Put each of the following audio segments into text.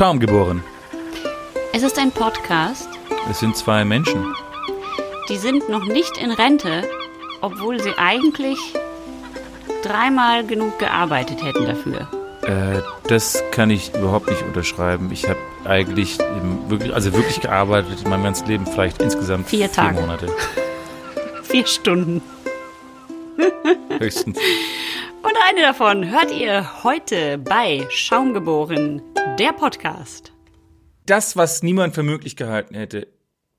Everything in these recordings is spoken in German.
Schaum geboren. Es ist ein Podcast. Es sind zwei Menschen. Die sind noch nicht in Rente, obwohl sie eigentlich dreimal genug gearbeitet hätten dafür. Äh, das kann ich überhaupt nicht unterschreiben. Ich habe eigentlich wirklich, also wirklich gearbeitet in meinem ganzen Leben, vielleicht insgesamt vier, vier Tage. Monate. vier Stunden. Höchstens. Und eine davon hört ihr heute bei Schaumgeboren, der Podcast. Das, was niemand für möglich gehalten hätte,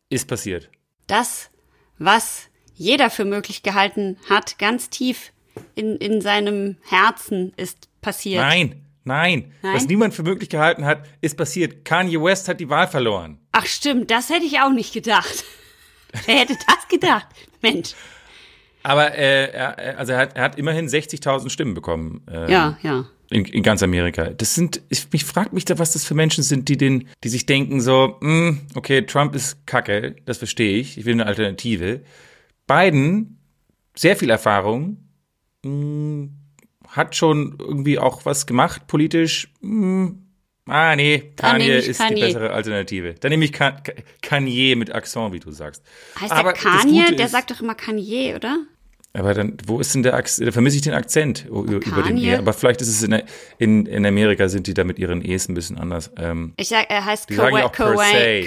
ist passiert. Das, was jeder für möglich gehalten hat, ganz tief in, in seinem Herzen ist passiert. Nein, nein, Nein? Was niemand für möglich gehalten hat, ist passiert. Kanye West hat die Wahl verloren. Ach stimmt, das hätte ich auch nicht gedacht. Wer hätte das gedacht? Mensch. Aber äh, er, also er hat, er hat immerhin 60.000 Stimmen bekommen. Äh, Ja, ja. In, in ganz Amerika. Das sind, ich, mich fragt mich da, was das für Menschen sind, die den, die sich denken so, mh, okay, Trump ist Kacke, das verstehe ich, ich will eine Alternative. Biden, sehr viel Erfahrung, mh, hat schon irgendwie auch was gemacht politisch. Mh, ah, nee, Kanye ich ist die Kanye. bessere Alternative. Dann nehme ich Ka Ka Kanye mit Akzent, wie du sagst. Heißt Aber der Kanye? Der ist- sagt doch immer Kanye, oder? Aber dann, wo ist denn der Akzent? Da vermisse ich den Akzent über, über den? E. Aber vielleicht ist es in, in, in Amerika sind die da mit ihren E's ein bisschen anders. Ähm, Ich sag, er heißt.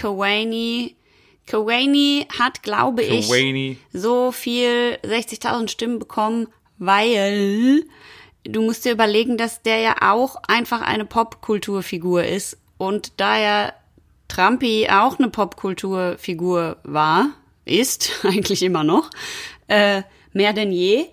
Kawani. Kawani hat, glaube ich, Kawani. so viel 60.000 Stimmen bekommen, weil du musst dir überlegen, dass der ja auch einfach eine Popkulturfigur ist und da ja Trumpy auch eine Popkulturfigur war, ist eigentlich immer noch, äh, mehr denn je,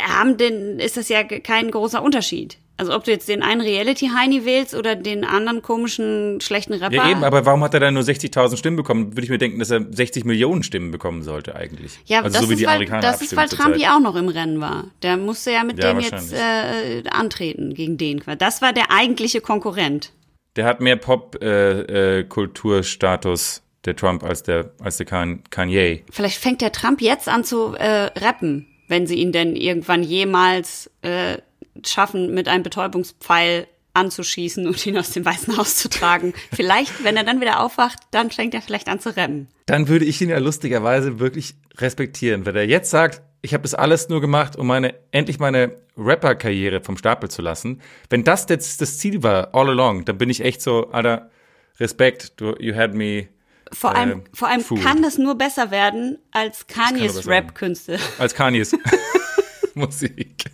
haben denn, ist das ja kein großer Unterschied. Also ob du jetzt den einen Reality-Heini wählst oder den anderen komischen, schlechten Rapper. Ja, eben, aber warum hat er dann nur 60.000 Stimmen bekommen? Würde ich mir denken, dass er 60 Millionen Stimmen bekommen sollte eigentlich. Ja, also das, so ist, weil, das ist, weil zurzeit. Trumpy auch noch im Rennen war. Der musste ja mit Ja, dem jetzt äh, antreten, gegen den. Das war der eigentliche Konkurrent. Der hat mehr Pop-Kulturstatus, äh, Kulturstatus, der Trump, als der, als der Kan- Kanye. Vielleicht fängt der Trump jetzt an zu äh, rappen, wenn sie ihn denn irgendwann jemals äh, schaffen, mit einem Betäubungspfeil anzuschießen und ihn aus dem Weißen Haus zu tragen. vielleicht, wenn er dann wieder aufwacht, dann fängt er vielleicht an zu rappen. Dann würde ich ihn ja lustigerweise wirklich respektieren, wenn er jetzt sagt, ich habe das alles nur gemacht, um meine endlich meine Rapper-Karriere vom Stapel zu lassen. Wenn das jetzt das Ziel war, all along, dann bin ich echt so, Alter, Respekt, du, you had me Vor allem, Ähm, vor allem food. kann das nur besser werden als Kanyes. Rap-Künste. als Kanyes Musik.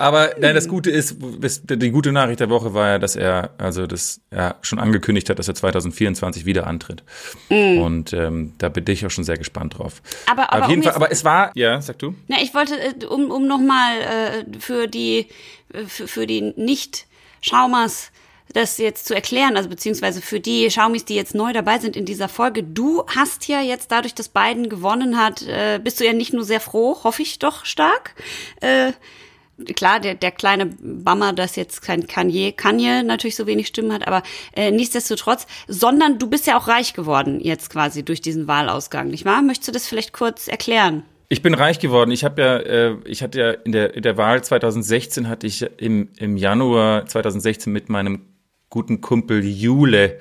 Aber nein, das Gute ist, die gute Nachricht der Woche war ja, dass er also das ja schon angekündigt hat, dass er 2024 wieder antritt. Und ähm, da bin ich auch schon sehr gespannt drauf. Mm. Aber- aber Auf jeden um Fall, aber es war, ja, sag du? Na, ich wollte, äh, um, um nochmal äh, für die, äh, für, für die Nicht-Schaumers das jetzt zu erklären, also beziehungsweise für die Schaumis, die jetzt neu dabei sind in dieser Folge. Du hast ja jetzt dadurch, dass Biden gewonnen hat, äh, bist du ja nicht nur sehr froh, hoffe ich doch stark. Äh, klar, der, der kleine Bummer, dass jetzt kein Kanye, Kanye natürlich so wenig Stimmen hat, aber äh, nichtsdestotrotz, sondern du bist ja auch reich geworden jetzt quasi durch diesen Wahlausgang, nicht wahr? Möchtest du das vielleicht kurz erklären? Ich bin reich geworden. Ich habe ja, äh, ich hatte ja in der in der Wahl 2016 hatte ich im im Januar 2016 mit meinem guten Kumpel Jule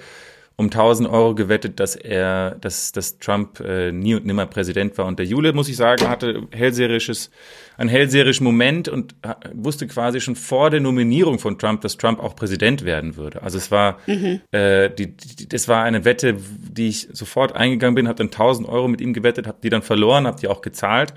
um 1000 Euro gewettet, dass er, dass, dass Trump äh, nie und nimmer Präsident war. Und der Jule, muss ich sagen, hatte hellseherisches, einen hellseherischen Moment und ha- wusste quasi schon vor der Nominierung von Trump, dass Trump auch Präsident werden würde. Also es war, äh, die, die, das war eine Wette, die ich sofort eingegangen bin, habe dann 1000 Euro mit ihm gewettet, habe die dann verloren, habe die auch gezahlt.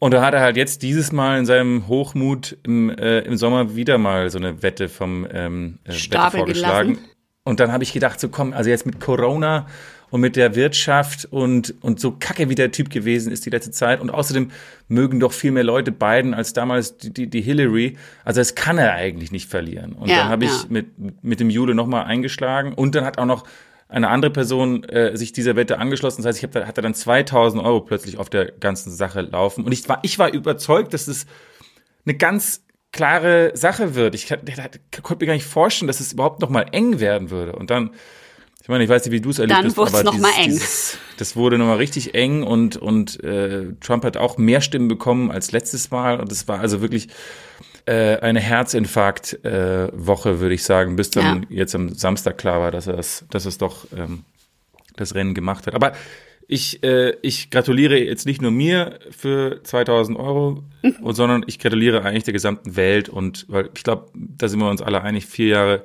Und da hat er halt jetzt dieses Mal in seinem Hochmut im, äh, im Sommer wieder mal so eine Wette vom ähm, äh, Wette vorgeschlagen. gelassen. Und dann habe ich gedacht, so komm, also jetzt mit Corona und mit der Wirtschaft und, und so kacke wie der Typ gewesen ist die letzte Zeit. Und außerdem mögen doch viel mehr Leute Biden als damals die, die, die Hillary. Also das kann er eigentlich nicht verlieren. Und Ja, dann habe ich ja. mit, mit dem Jule nochmal eingeschlagen. Und dann hat auch noch eine andere Person äh, sich dieser Wette angeschlossen. Das heißt, ich hab, da- hatte dann 2000 Euro plötzlich auf der ganzen Sache laufen. Und ich war, ich war überzeugt, dass es eine ganz klare Sache wird. Ich konnte mir gar nicht vorstellen, dass es überhaupt noch mal eng werden würde. Und dann, ich meine, ich weiß nicht, wie du es erlebt Dann hast, wurd's aber noch dieses, mal eng. Dieses, das wurde noch mal richtig eng und und äh, Trump hat auch mehr Stimmen bekommen als letztes Mal und es war also wirklich äh, eine Herzinfarkt-Woche, äh, würde ich sagen, bis dann ja. jetzt am Samstag klar war, dass er es, dass es doch ähm, das Rennen gemacht hat. Aber ich, äh, ich gratuliere jetzt nicht nur mir für 2000 Euro, mhm. sondern ich gratuliere eigentlich der gesamten Welt und weil ich glaube, da sind wir uns alle einig, vier Jahre,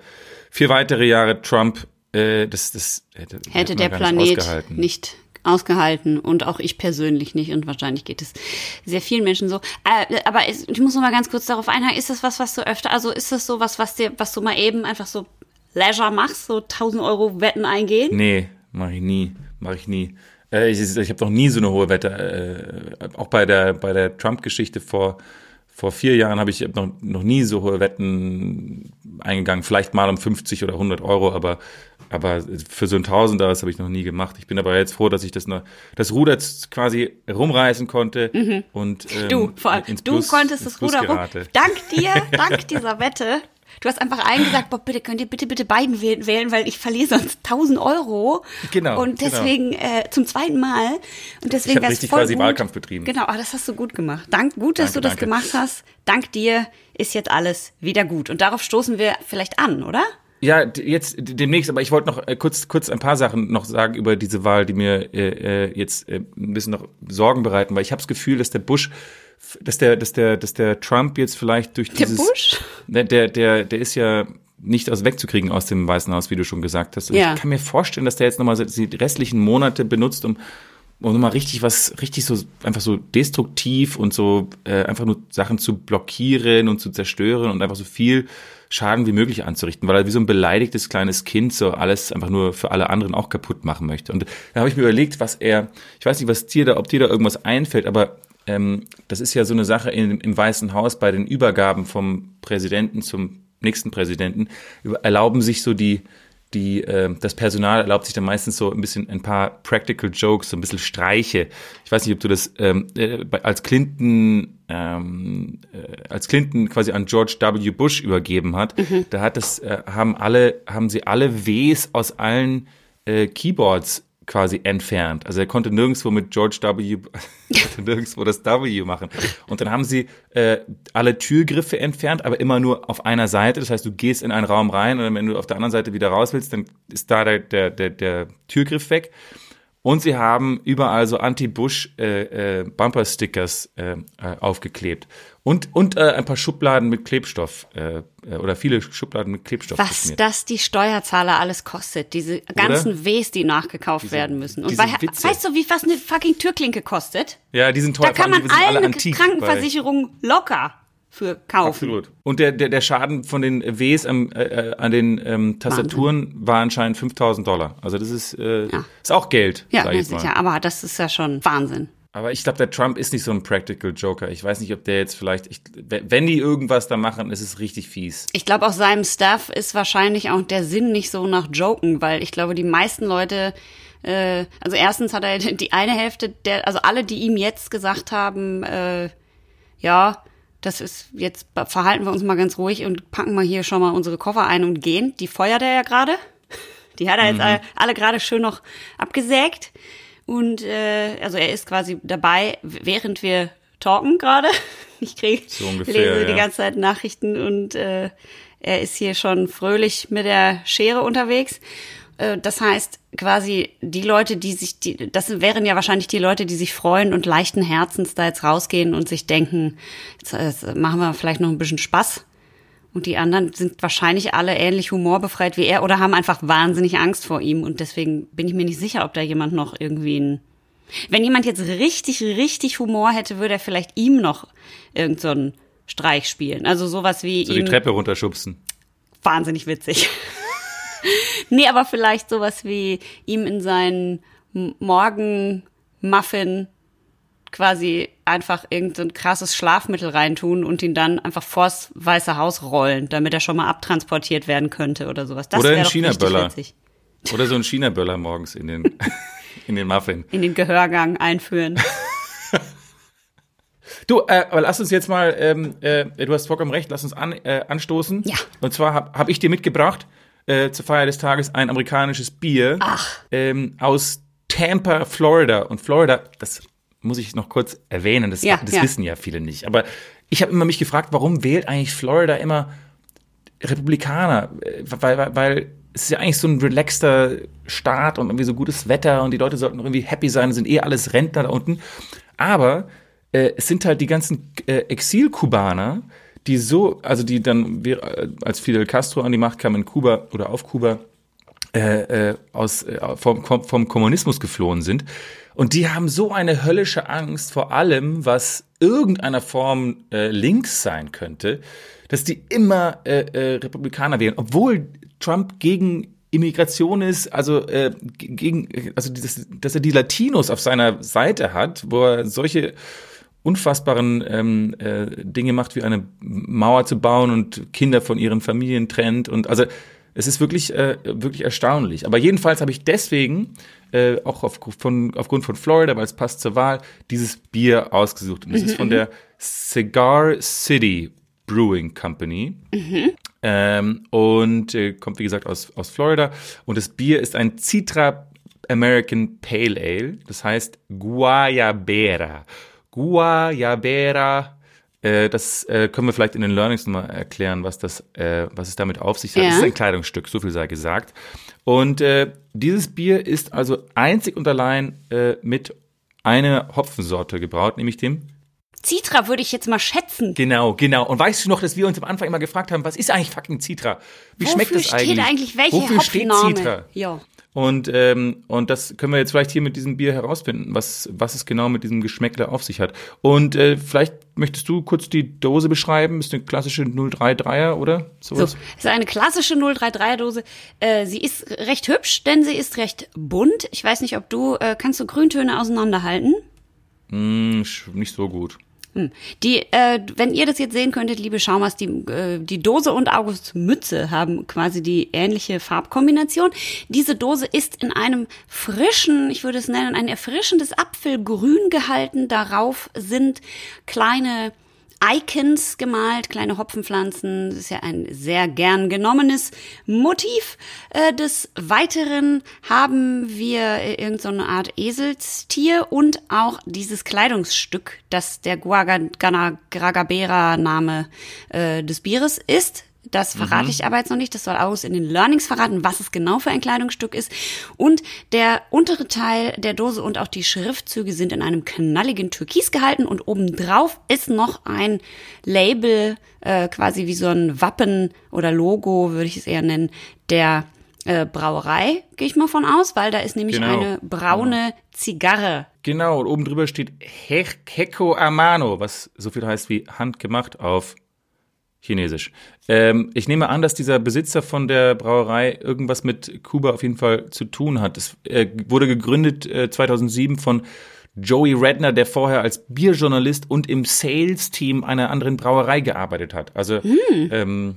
vier weitere Jahre Trump, äh, das, das hätte, hätte der Planet nicht ausgehalten und auch ich persönlich nicht und wahrscheinlich geht es sehr vielen Menschen so. Äh, aber ich muss noch mal ganz kurz darauf einhaken, ist das was, was du öfter, also ist das so was, was dir, was du mal eben einfach so Leisure machst, so 1000 Euro Wetten eingehen? Nee, mache ich nie, mache ich nie. Äh, ich ich habe noch nie so eine hohe Wette, äh, auch bei der, bei der Trump-Geschichte vor, vor vier Jahren habe ich noch, noch nie so hohe Wetten eingegangen, vielleicht mal um 50 oder 100 Euro, aber, aber für so ein Tausender, das habe ich noch nie gemacht. Ich bin aber jetzt froh, dass ich das, noch, das Ruder quasi rumreißen konnte mhm. und ähm, du, vor allem, du Plus, konntest das Ruder rum. Dank dir, dank dieser Wette Du hast einfach eingesagt, Bob, bitte könnt ihr bitte, bitte beiden wählen, weil ich verliere sonst 1000 Euro. Genau. Und genau. deswegen genau. äh, zum zweiten Mal. Und deswegen ich habe richtig quasi gut. Wahlkampf betrieben. Genau, aber das hast du gut gemacht. Dank, gut, dass danke, du das danke. gemacht hast. Dank dir ist jetzt alles wieder gut. Und darauf stoßen wir vielleicht an, oder? Ja, jetzt demnächst, aber ich wollte noch äh, kurz, kurz ein paar Sachen noch sagen über diese Wahl, die mir äh, äh jetzt äh, ein bisschen noch Sorgen bereiten, weil ich habe das Gefühl, dass der Bush dass der, dass der, dass der Trump jetzt vielleicht durch dieses. Der Bush? Der, der, der, der ist ja nicht aus wegzukriegen aus dem Weißen Haus, wie du schon gesagt hast. Und ja. ich kann mir vorstellen, dass der jetzt nochmal die restlichen Monate benutzt, um, um nochmal richtig was, richtig so, einfach so destruktiv und so äh, einfach nur Sachen zu blockieren und zu zerstören und einfach so viel Schaden wie möglich anzurichten, weil er wie so ein beleidigtes kleines Kind so alles einfach nur für alle anderen auch kaputt machen möchte. Und da habe ich mir überlegt, was er, ich weiß nicht, was dir da, ob dir da irgendwas einfällt, aber ähm, das ist ja so eine Sache in, im Weißen Haus bei den Übergaben vom Präsidenten zum nächsten Präsidenten, erlauben sich so die, die, äh, das Personal erlaubt sich dann meistens so ein bisschen ein paar Practical Jokes, so ein bisschen Streiche. Ich weiß nicht, ob du das ähm, äh, als Clinton ähm, äh, als Clinton quasi an George W. Bush übergeben hat, mhm. da hat das äh, haben alle haben sie alle Ws aus allen äh, Keyboards quasi entfernt. Also er konnte nirgendwo mit George W. nirgendwo das W machen. Und dann haben sie äh, alle Türgriffe entfernt, aber immer nur auf einer Seite. Das heißt, du gehst in einen Raum rein und wenn du auf der anderen Seite wieder raus willst, dann ist da der, der, der, der Türgriff weg. Und sie haben überall so Anti-Bush-Bumper-Stickers äh, äh, äh, aufgeklebt. Und, und äh, ein paar Schubladen mit Klebstoff äh, äh, oder viele Schubladen mit Klebstoff. Was geschmiert. das die Steuerzahler alles kostet, diese ganzen oder? Ws, die nachgekauft diese, werden müssen. Und bei, weißt du, wie fast eine fucking Türklinke kostet? Ja, die sind teuer. Da kann man allen Krankenversicherungen locker für kaufen. Absolut. Und der, der, der Schaden von den Ws am, äh, äh, an den ähm, Tastaturen Wahnsinn. war anscheinend 5000 Dollar. Also das ist, äh, ja. ist auch Geld. Ja, sicher, aber das ist ja schon Wahnsinn. Aber ich glaube, der Trump ist nicht so ein Practical Joker. Ich weiß nicht, ob der jetzt vielleicht, ich, wenn die irgendwas da machen, ist es richtig fies. Ich glaube, auch seinem Staff ist wahrscheinlich auch der Sinn nicht so nach Joken, weil ich glaube, die meisten Leute, äh, also erstens hat er die eine Hälfte der, also alle, die ihm jetzt gesagt haben, äh, ja, das ist, jetzt verhalten wir uns mal ganz ruhig und packen mal hier schon mal unsere Koffer ein und gehen. Die feuert er ja gerade. Die hat er jetzt mhm. alle gerade schön noch abgesägt. Und äh, also er ist quasi dabei, während wir talken gerade. Ich kriege so lese ja. die ganze Zeit Nachrichten und äh, er ist hier schon fröhlich mit der Schere unterwegs. Äh, das heißt, quasi die Leute, die sich, die, das wären ja wahrscheinlich die Leute, die sich freuen und leichten Herzens da jetzt rausgehen und sich denken, jetzt, jetzt machen wir vielleicht noch ein bisschen Spaß. Und die anderen sind wahrscheinlich alle ähnlich humorbefreit wie er oder haben einfach wahnsinnig Angst vor ihm. Und deswegen bin ich mir nicht sicher, ob da jemand noch irgendwie ein. Wenn jemand jetzt richtig, richtig Humor hätte, würde er vielleicht ihm noch irgendeinen so Streich spielen. Also sowas wie. So ihm, die Treppe runterschubsen. Wahnsinnig witzig. nee, aber vielleicht sowas wie ihm in seinen Morgenmuffin quasi einfach irgendein krasses Schlafmittel reintun und ihn dann einfach vors Weiße Haus rollen, damit er schon mal abtransportiert werden könnte oder sowas. Das oder ein China-Böller. Oder so ein China-Böller morgens in den, in den Muffin. In den Gehörgang einführen. Du, äh, aber lass uns jetzt mal, ähm, äh, du hast vollkommen recht, lass uns an, äh, anstoßen. Ja. Und zwar habe hab ich dir mitgebracht äh, zur Feier des Tages ein amerikanisches Bier. Ähm, aus Tampa, Florida. Und Florida, das muss ich noch kurz erwähnen, das, ja, das ja. wissen ja viele nicht. Aber ich habe immer mich gefragt, warum wählt eigentlich Florida immer Republikaner? Äh, weil, weil, weil es ist ja eigentlich so ein relaxter Staat und irgendwie so gutes Wetter und die Leute sollten irgendwie happy sein, sind eh alles Rentner da unten. Aber äh, es sind halt die ganzen äh, Exil-Kubaner, die so, also die dann, äh, als Fidel Castro an die Macht kam in Kuba oder auf Kuba, äh, äh, aus, äh, vom, vom Kommunismus geflohen sind. Und die haben so eine höllische Angst vor allem, was irgendeiner Form äh, links sein könnte, dass die immer äh, äh, Republikaner wählen, obwohl Trump gegen Immigration ist, also äh, gegen, also das, dass er die Latinos auf seiner Seite hat, wo er solche unfassbaren ähm, äh, Dinge macht, wie eine Mauer zu bauen und Kinder von ihren Familien trennt und also es ist wirklich äh, wirklich erstaunlich. Aber jedenfalls habe ich deswegen äh, auch auf, von, aufgrund von Florida, weil es passt zur Wahl, dieses Bier ausgesucht. Und das mhm, ist von mhm. der Cigar City Brewing Company. Mhm. Ähm, und äh, kommt, wie gesagt, aus, aus Florida. Und das Bier ist ein Citra American Pale Ale. Das heißt Guayabera. Guayabera. Äh, das äh, können wir vielleicht in den Learnings mal erklären, was das, äh, was es damit auf sich hat. Ja. Das ist ein Kleidungsstück, so viel sei gesagt. Und äh, dieses Bier ist also einzig und allein mit einer Hopfensorte gebraut, nämlich dem Citra würde ich jetzt mal schätzen. Genau, genau. Und weißt du noch, dass wir uns am Anfang immer gefragt haben, was ist eigentlich fucking Citra? Wie Wofür schmeckt das eigentlich? steht eigentlich welche Wofür steht Citra? Ja. Und, ähm, und das können wir jetzt vielleicht hier mit diesem Bier herausfinden, was, was es genau mit diesem Geschmäckle auf sich hat. Und äh, vielleicht möchtest du kurz die Dose beschreiben? Ist eine klassische 033er, oder? So, ist eine klassische 033er Dose. Äh, sie ist recht hübsch, denn sie ist recht bunt. Ich weiß nicht, ob du, äh, kannst du Grüntöne auseinanderhalten? Mm, nicht so gut. Hm. Die, äh, wenn ihr das jetzt sehen könntet, liebe Schaumers, die, äh, die Dose und August Mütze haben quasi die ähnliche Farbkombination. Diese Dose ist in einem frischen, ich würde es nennen, ein erfrischendes Apfelgrün gehalten. Darauf sind kleine Icons gemalt, kleine Hopfenpflanzen. Das ist ja ein sehr gern genommenes Motiv. Äh, des Weiteren haben wir irgendeine so Art Eselstier und auch dieses Kleidungsstück, das der Guaganagabera-Name äh, des Bieres ist. Das verrate mhm. ich aber jetzt noch nicht. Das soll aus in den Learnings verraten, was es genau für ein Kleidungsstück ist. Und der untere Teil der Dose und auch die Schriftzüge sind in einem knalligen Türkis gehalten und obendrauf ist noch ein Label, äh, quasi wie so ein Wappen oder Logo, würde ich es eher nennen, der äh, Brauerei, gehe ich mal von aus, weil da ist nämlich genau. eine braune genau. Zigarre. Genau, und oben drüber steht Hecco Amano, was so viel heißt wie handgemacht auf Chinesisch. Ähm, ich nehme an, dass dieser Besitzer von der Brauerei irgendwas mit Kuba auf jeden Fall zu tun hat. Es äh, wurde gegründet äh, 2007 von Joey Redner, der vorher als Bierjournalist und im Sales-Team einer anderen Brauerei gearbeitet hat. Also hm. ähm,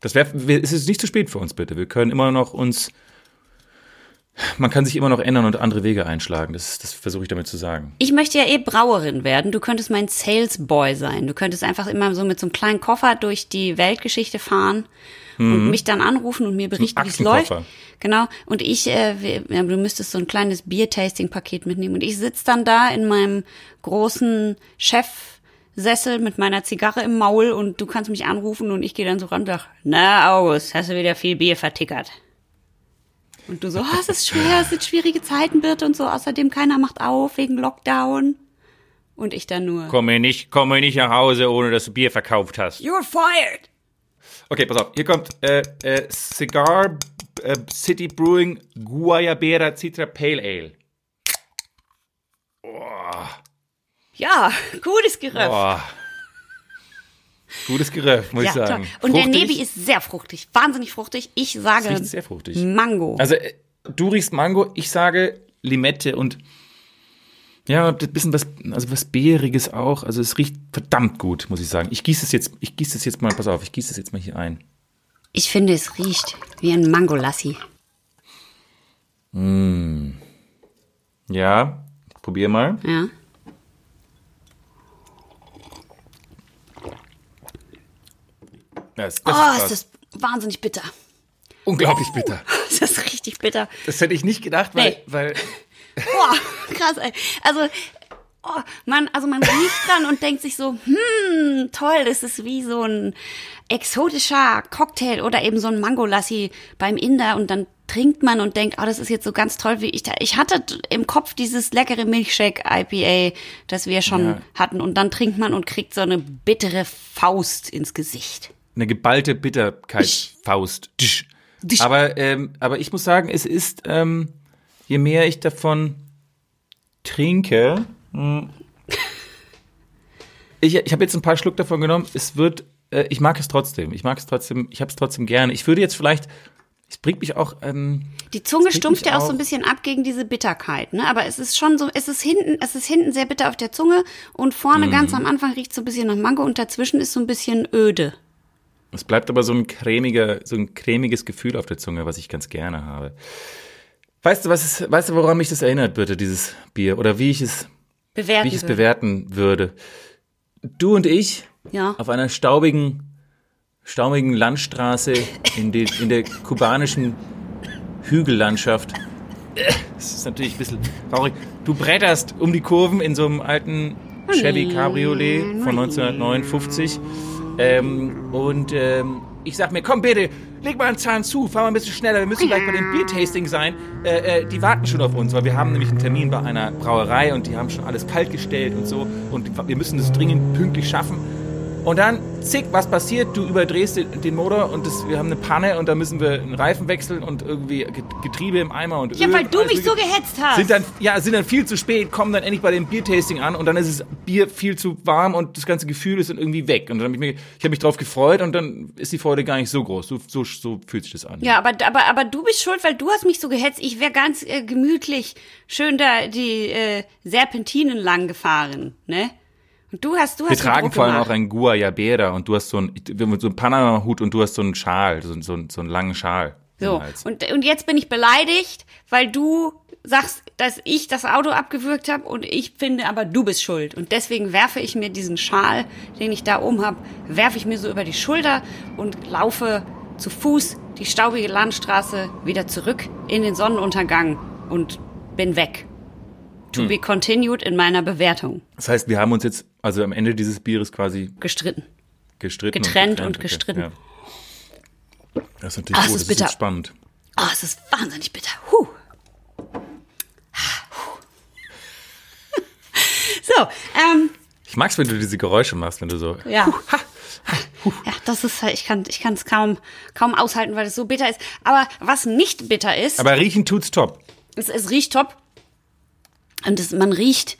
das wäre, es ist nicht zu spät für uns bitte. Wir können immer noch uns man kann sich immer noch ändern und andere Wege einschlagen. Das, das versuche ich damit zu sagen. Ich möchte ja eh Brauerin werden. Du könntest mein Salesboy sein. Du könntest einfach immer so mit so einem kleinen Koffer durch die Weltgeschichte fahren mhm. und mich dann anrufen und mir berichten, wie es läuft. Genau. Und ich, äh, ja, du müsstest so ein kleines Bier-Tasting-Paket mitnehmen. Und ich sitze dann da in meinem großen Chefsessel mit meiner Zigarre im Maul und du kannst mich anrufen und ich gehe dann so ran und sag, na August, hast du wieder viel Bier vertickert? Und du so, oh, es ist schwer, es sind schwierige Zeiten, wird und so. Außerdem keiner macht auf wegen Lockdown. Und ich dann nur. Komme nicht, komme nicht nach Hause, ohne dass du Bier verkauft hast. You're fired. Okay, pass auf. Hier kommt äh, äh, Cigar äh, City Brewing Guayabera Citra Pale Ale. Oh. Ja, gutes Geröff. Oh. Gutes Geröff, muss ja, ich sagen. Und fruchtig. der Nebi ist sehr fruchtig, wahnsinnig fruchtig. Ich sage sehr fruchtig. Mango. Also äh, du riechst Mango, ich sage Limette und ja, ein bisschen was, also was Beeriges auch. Also es riecht verdammt gut, muss ich sagen. Ich gieße es jetzt, ich gieße es jetzt mal, pass auf, ich gieße es jetzt mal hier ein. Ich finde, es riecht wie ein Mangolassi. Mm. Ja, probier mal. Ja. Das, das oh, ist, ist, das wahnsinnig bitter. Unglaublich bitter. Das ist richtig bitter. Das hätte ich nicht gedacht, weil. Nee. weil Boah, krass, ey. Also, oh, man, also man riecht dran und denkt sich so, hm, toll, das ist wie so ein exotischer Cocktail oder eben so ein Mangolassi beim Inder und dann trinkt man und denkt, oh, das ist jetzt so ganz toll, wie ich da. Ich hatte im Kopf dieses leckere Milchshake IPA, das wir schon ja. hatten und dann trinkt man und kriegt so eine bittere Faust ins Gesicht. Eine geballte Bitterkeitsfaust. Aber, ähm, aber ich muss sagen, es ist, ähm, je mehr ich davon trinke, hm, ich, ich habe jetzt ein paar Schluck davon genommen. Es wird, äh, ich mag es trotzdem. Ich mag es trotzdem. Ich habe es trotzdem gerne. Ich würde jetzt vielleicht, es bringt mich auch. Ähm, die Zunge stumpft ja auch so ein bisschen ab gegen diese Bitterkeit, ne? Aber es ist schon so, es ist hinten, es ist hinten sehr bitter auf der Zunge und vorne mm. ganz am Anfang riecht es so ein bisschen nach Mango und dazwischen ist so ein bisschen öde. Es bleibt aber so ein cremiger, so ein cremiges Gefühl auf der Zunge, was ich ganz gerne habe. Weißt du, was ist, weißt du, woran mich das erinnert, bitte, dieses Bier? Oder wie ich es, bewerten wie ich es würde. bewerten würde? Du und ich ja. auf einer staubigen, staubigen Landstraße in, die, in der kubanischen Hügellandschaft. Das ist natürlich ein bisschen traurig. Du bretterst um die Kurven in so einem alten Chevy Cabriolet von 1959 ähm, und ähm, ich sag mir, komm bitte, leg mal einen Zahn zu, fahr mal ein bisschen schneller, wir müssen gleich bei dem Biertasting sein. Äh, äh, die warten schon auf uns, weil wir haben nämlich einen Termin bei einer Brauerei und die haben schon alles kalt gestellt und so. Und wir müssen es dringend pünktlich schaffen. Und dann, zick, was passiert? Du überdrehst den, Motor und das, wir haben eine Panne und da müssen wir einen Reifen wechseln und irgendwie Getriebe im Eimer und Ja, Öl weil du mich so gehetzt hast. Sind dann, ja, sind dann viel zu spät, kommen dann endlich bei dem Biertasting an und dann ist das Bier viel zu warm und das ganze Gefühl ist dann irgendwie weg. Und dann habe ich, mich, ich hab mich drauf gefreut und dann ist die Freude gar nicht so groß. So, so, so fühlt sich das an. Ja, aber, aber, aber du bist schuld, weil du hast mich so gehetzt. Ich wäre ganz äh, gemütlich schön da die äh, Serpentinen lang gefahren, ne? Und du hast, du hast. Wir tragen vor allem auch ein Guayabera und du hast so ein, wir haben so einen Panama-Hut und du hast so einen Schal, so, so, so einen langen Schal. So, und, und jetzt bin ich beleidigt, weil du sagst, dass ich das Auto abgewürgt habe und ich finde aber, du bist schuld. Und deswegen werfe ich mir diesen Schal, den ich da oben habe, werfe ich mir so über die Schulter und laufe zu Fuß die staubige Landstraße wieder zurück in den Sonnenuntergang und bin weg. To hm. be continued in meiner Bewertung. Das heißt, wir haben uns jetzt also am Ende dieses Bieres quasi gestritten. Gestritten. Getrennt und, und gestritten. Okay, ja. Das ist natürlich oh, gut, das ist, ist spannend. Oh, es ist wahnsinnig bitter. Huh. so, ähm. Ich mag's, wenn du diese Geräusche machst, wenn du so. Ja. Ja, das ist halt, ich kann ich kann es kaum kaum aushalten, weil es so bitter ist. Aber was nicht bitter ist. Aber riechen tut's top. Es, es riecht top. Und es, man riecht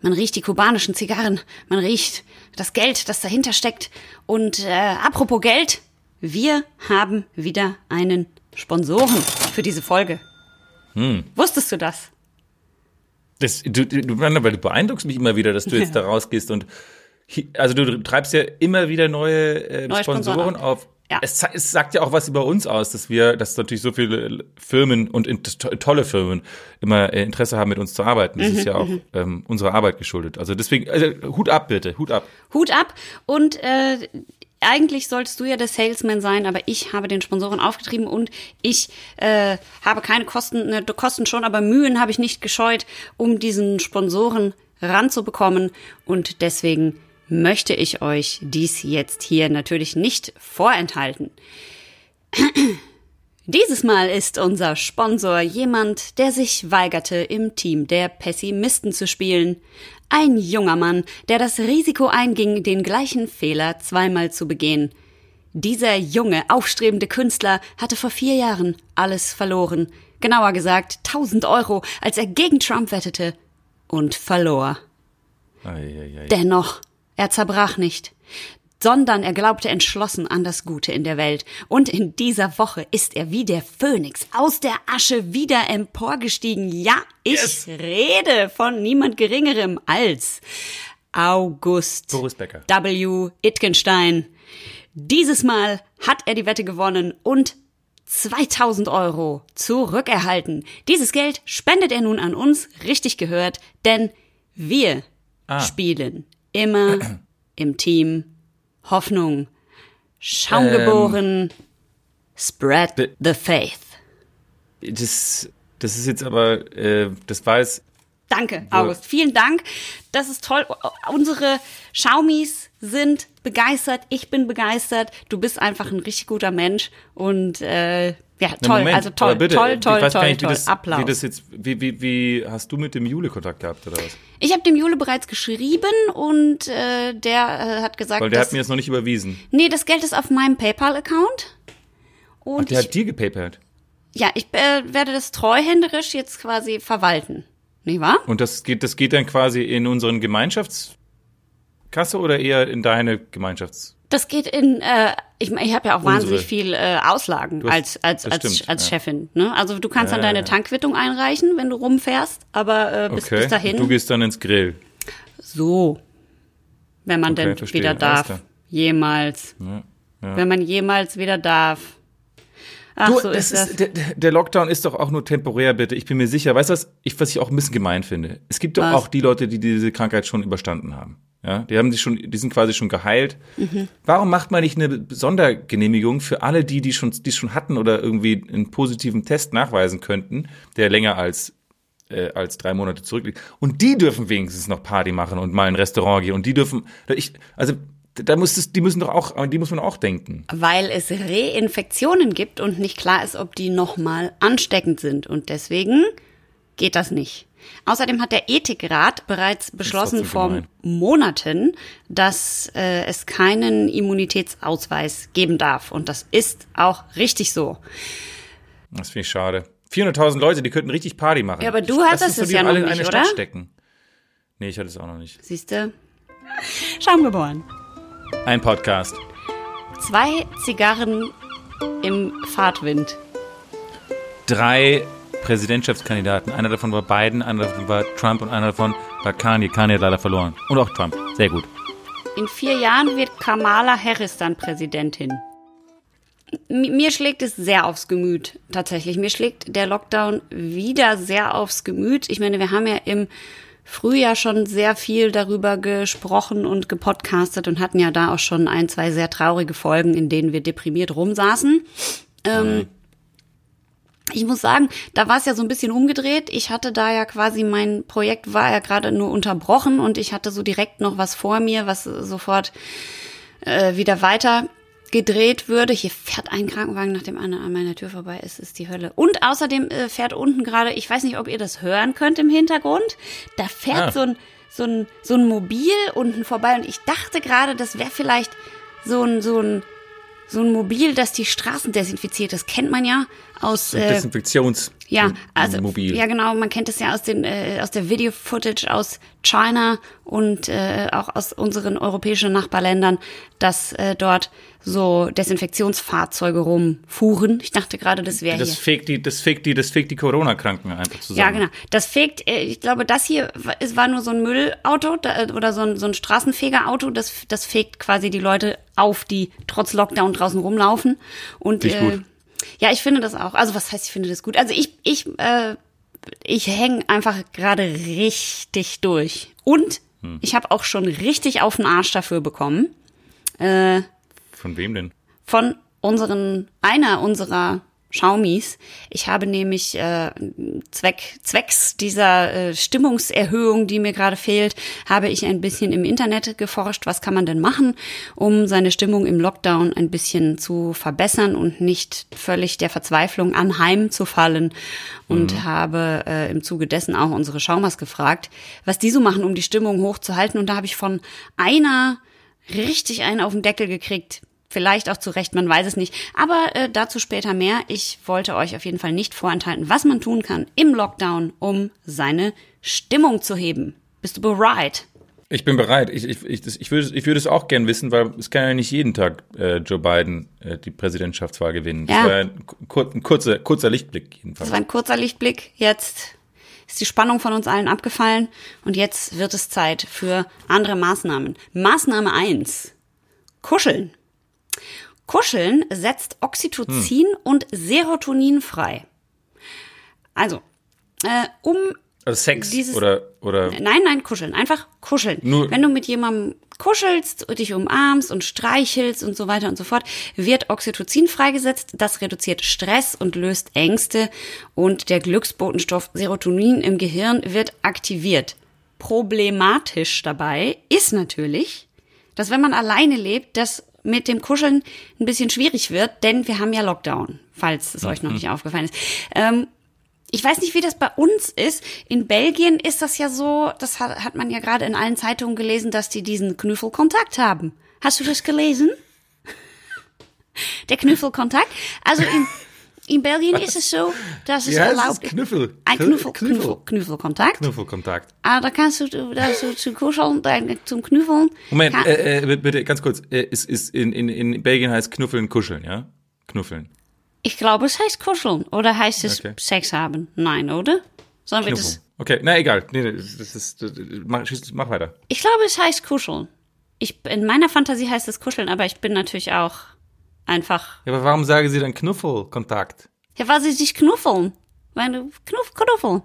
man riecht die kubanischen Zigarren, man riecht das Geld, das dahinter steckt. Und äh, apropos Geld, wir haben wieder einen Sponsoren für diese Folge. Hm. Wusstest du das? Das, du, du, weil du beeindruckst mich immer wieder, dass du jetzt da rausgehst und also du treibst ja immer wieder neue, äh, neue Sponsoren, Sponsoren auf. Ja. Es, es, sagt ja auch was über uns aus, dass wir, dass natürlich so viele Firmen und tolle Firmen immer äh, Interesse haben, mit uns zu arbeiten. Das mhm, ist ja auch mhm. ähm, unserer Arbeit geschuldet. Also deswegen, also Hut ab bitte, Hut ab. Hut ab und äh, eigentlich solltest du ja der Salesman sein, aber ich habe den Sponsoren aufgetrieben und ich äh, habe keine Kosten, ne, Kosten schon, aber Mühen habe ich nicht gescheut, um diesen Sponsoren ranzubekommen und deswegen möchte ich euch dies jetzt hier natürlich nicht vorenthalten. Dieses Mal ist unser Sponsor jemand, der sich weigerte, im Team der Pessimisten zu spielen. Ein junger Mann, der das Risiko einging, den gleichen Fehler zweimal zu begehen. Dieser junge, aufstrebende Künstler hatte vor vier Jahren alles verloren. Genauer gesagt 1000 Euro, als er gegen Trump wettete. Und verlor. Ei, ei, ei. Dennoch er zerbrach nicht, sondern er glaubte entschlossen an das Gute in der Welt. Und in dieser Woche ist er wie der Phönix aus der Asche wieder emporgestiegen. Ja, ich yes. rede von niemand Geringerem als August Boris Becker. W. Itgenstein. Dieses Mal hat er die Wette gewonnen und 2000 Euro zurückerhalten. Dieses Geld spendet er nun an uns, richtig gehört, denn wir ah. spielen Immer im Team. Hoffnung. Schaum ähm, geboren. Spread the faith. Das, das ist jetzt aber, äh, das war jetzt Danke, August. Vielen Dank. Das ist toll. Unsere Xiaomis sind begeistert. Ich bin begeistert. Du bist einfach ein richtig guter Mensch und äh, ja, toll. Moment, also toll, bitte, toll, ich toll, toll, wie toll. das, Applaus. Wie das jetzt, wie, wie, wie hast du mit dem Jule Kontakt gehabt oder was? ich habe dem Jule bereits geschrieben und äh, der äh, hat gesagt, Weil der dass, hat mir das noch nicht überwiesen. nee, das Geld ist auf meinem PayPal-Account. Und Der ich, hat dir gepaypalt. ja, ich äh, werde das treuhänderisch jetzt quasi verwalten. Nicht wahr? Und das geht, das geht dann quasi in unseren Gemeinschaftskasse oder eher in deine Gemeinschafts? Das geht in, äh, ich, ich habe ja auch Unsere. wahnsinnig viel äh, Auslagen hast- als als als, stimmt, als ja. Chefin. Ne? Also du kannst Ja, dann deine ja. Tankquittung einreichen, wenn du rumfährst, aber äh, bis, Okay. bis dahin Und du gehst dann ins Grill. so, wenn man Okay, denn verstehe. wieder darf, jemals, wenn man jemals wieder darf. Ach, Du, so das ist das. ist, der, der Lockdown ist doch auch nur temporär, bitte. Ich bin mir sicher. Weißt du was, ich, was ich auch ein bisschen gemein finde? Es gibt doch Was? auch die Leute, die diese Krankheit schon überstanden haben. Ja, die haben sich schon, die sind quasi schon geheilt. Mhm. Warum macht man nicht eine Sondergenehmigung für alle, die, die schon, die schon hatten oder irgendwie einen positiven Test nachweisen könnten, der länger als äh, als drei Monate zurückliegt. Und die dürfen wenigstens noch Party machen und mal in ein Restaurant gehen. Und die dürfen, ich, also da muss es, die müssen doch auch, die muss man auch denken. Weil es Reinfektionen gibt und nicht klar ist, ob die nochmal ansteckend sind. Und deswegen geht das nicht. Außerdem hat der Ethikrat bereits beschlossen vor gemein. Monaten, dass äh, es keinen Immunitätsausweis geben darf. Und das ist auch richtig so. Das finde ich schade. 400.000 Leute, die könnten richtig Party machen. Ja, aber du hattest es die ja noch alle in nicht, eine oder? Stadt stecken. Nee, ich hatte es auch noch nicht. Siehst du? Schaum geboren. Ein Podcast. Zwei Zigarren im Fahrtwind. Drei Präsidentschaftskandidaten. Einer davon war Biden, einer davon war Trump und einer davon war Kanye. Kanye hat leider verloren. Und auch Trump. Sehr gut. In vier Jahren wird Kamala Harris dann Präsidentin. Mir schlägt es sehr aufs Gemüt, tatsächlich. Mir schlägt der Lockdown wieder sehr aufs Gemüt. Ich meine, wir haben ja im Frühjahr schon sehr viel darüber gesprochen und gepodcastet und hatten ja da auch schon ein, zwei sehr traurige Folgen, in denen wir deprimiert rumsaßen. Ähm, ich muss sagen, da war es ja so ein bisschen umgedreht. Ich hatte da ja quasi, mein Projekt war ja gerade nur unterbrochen und ich hatte so direkt noch was vor mir, was sofort äh, wieder weiter gedreht würde. Hier fährt ein Krankenwagen nach dem anderen an meiner Tür vorbei. Es ist die Hölle. Und außerdem äh, fährt unten gerade, ich weiß nicht, ob ihr das hören könnt im Hintergrund, da fährt Ah. so ein so ein so ein Mobil unten vorbei und ich dachte gerade, das wäre vielleicht so ein so ein so ein Mobil, das die Straßen desinfiziert. Das kennt man ja aus äh, Desinfektions ja, also Mobil. ja genau, man kennt es ja aus den äh, aus der Video-Footage aus China und äh, auch aus unseren europäischen Nachbarländern, dass äh, dort so Desinfektionsfahrzeuge rumfuhren. Ich dachte gerade, das wäre Das hier. fegt die, das fegt die, das fegt die Corona-Kranken einfach zusammen. Ja, genau. Das fegt, äh, ich glaube, das hier es war nur so ein Müllauto da, äh, oder so ein, so ein Straßenfegerauto. Das, das fegt quasi die Leute auf, die trotz Lockdown draußen rumlaufen. Und ich äh, gut. Ja, ich finde das auch. Also was heißt, ich finde das gut? Also ich, ich, äh, ich hänge einfach gerade richtig durch. Und Hm. ich habe auch schon richtig auf den Arsch dafür bekommen. Äh, Von wem denn? von unseren, einer unserer Xiaomis. Ich habe nämlich äh, Zweck, zwecks dieser äh, Stimmungserhöhung, die mir gerade fehlt, habe ich ein bisschen im Internet geforscht, was kann man denn machen, um seine Stimmung im Lockdown ein bisschen zu verbessern und nicht völlig der Verzweiflung anheimzufallen. Und habe äh, im Zuge dessen auch unsere Schaumas gefragt, was die so machen, um die Stimmung hochzuhalten. Und da habe ich von einer richtig einen auf den Deckel gekriegt. Vielleicht auch zu Recht, man weiß es nicht. Aber äh, dazu später mehr. Ich wollte euch auf jeden Fall nicht vorenthalten, was man tun kann im Lockdown, um seine Stimmung zu heben. Bist du bereit? Ich bin bereit. Ich, ich, ich, das- ich, würde, ich würde es auch gern wissen, weil es kann ja nicht jeden Tag äh, Joe Biden äh, die Präsidentschaftswahl gewinnen. Das Ja. war ein, kur ein kurzer, kurzer Lichtblick Das jedenfalls. war ein kurzer Lichtblick. Jetzt ist die Spannung von uns allen abgefallen und jetzt wird es Zeit für andere Maßnahmen. Maßnahme eins: Kuscheln. Kuscheln setzt Oxytocin und Serotonin frei. Also, äh, um Also Sex dieses- oder, oder Nein, nein, kuscheln. Einfach kuscheln. Nur- Wenn du mit jemandem kuschelst, dich umarmst und streichelst und so weiter und so fort, wird Oxytocin freigesetzt. Das reduziert Stress und löst Ängste und der Glücksbotenstoff Serotonin im Gehirn wird aktiviert. Problematisch dabei ist natürlich, dass wenn man alleine lebt, das mit dem Kuscheln ein bisschen schwierig wird, denn wir haben ja Lockdown, falls es euch noch nicht aufgefallen ist. Ähm, ich weiß nicht, wie das bei uns ist. In Belgien ist das ja so, das hat, hat man ja gerade in allen Zeitungen gelesen, dass die diesen Knüffelkontakt haben. Hast du das gelesen? Der Knüffelkontakt. Also in, in Belgien ist es so, dass es Wie heißt erlaubt es? Knuffel. Ein Knuffel, Knuffel. Knuffel, Knuffelkontakt. Knuffelkontakt. Ah, da kannst du, da so zu kuscheln, zum Knüffeln. Moment, Kann- äh, äh, bitte ganz kurz. Ist, ist in, in, in Belgien heißt Knuffeln kuscheln, ja? Knuffeln. Ich glaube, es heißt kuscheln. Oder heißt es Okay. Sex haben? Nein, oder? Sollen wir Knuffeln. das? Okay, na egal. Nee, das ist, das, mach, mach weiter. Ich glaube, es heißt kuscheln. Ich, in meiner Fantasie heißt es kuscheln, aber ich bin natürlich auch einfach. Ja, aber warum sagen Sie dann Knuffelkontakt? Ja, weil sie sich knuffeln. Du knuff, knuffeln.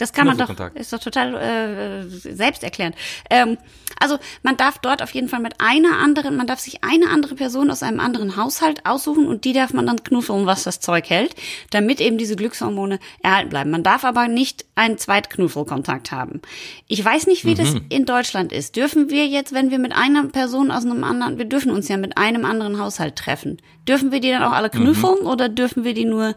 Das kann man doch, ist doch total äh, selbsterklärend. Ähm, also man darf dort auf jeden Fall mit einer anderen, man darf sich eine andere Person aus einem anderen Haushalt aussuchen und die darf man dann knuffeln, was das Zeug hält, damit eben diese Glückshormone erhalten bleiben. Man darf aber nicht einen Zweitknuffelkontakt haben. Ich weiß nicht, wie das in Deutschland ist. Dürfen wir jetzt, wenn wir mit einer Person aus einem anderen, wir dürfen uns ja mit einem anderen Haushalt treffen, dürfen wir die dann auch alle knuffeln oder dürfen wir die nur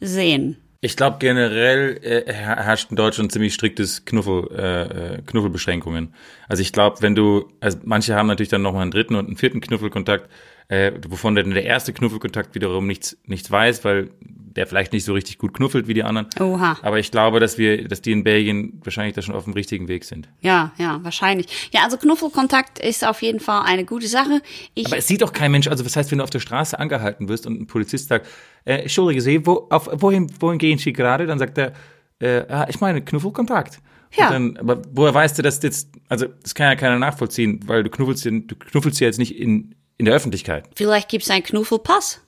sehen? Ich glaube generell äh, her- herrscht in Deutschland ziemlich striktes Knuffel, äh, äh, Knuffelbeschränkungen. Also ich glaube, wenn du, also manche haben natürlich dann nochmal einen dritten und einen vierten Knuffelkontakt, äh, wovon dann der erste Knuffelkontakt wiederum nichts, nichts weiß, weil der vielleicht nicht so richtig gut knuffelt wie die anderen. Oha. Aber ich glaube, dass wir, dass die in Belgien wahrscheinlich da schon auf dem richtigen Weg sind. Ja, ja, wahrscheinlich. Ja, also Knuffelkontakt ist auf jeden Fall eine gute Sache. Ich, Aber es sieht doch kein Mensch, also was heißt, wenn du auf der Straße angehalten wirst und ein Polizist sagt, äh, entschuldige Sie, wo, auf, wohin, wohin gehen Sie gerade? Dann sagt er, äh, ah, ich meine Knuffelkontakt. Ja. Dann, aber woher weißt du, dass jetzt, also das kann ja keiner nachvollziehen, weil du knuffelst, du knuffelst ja jetzt nicht in, in der Öffentlichkeit. vielleicht gibt's einen Knuffelpass.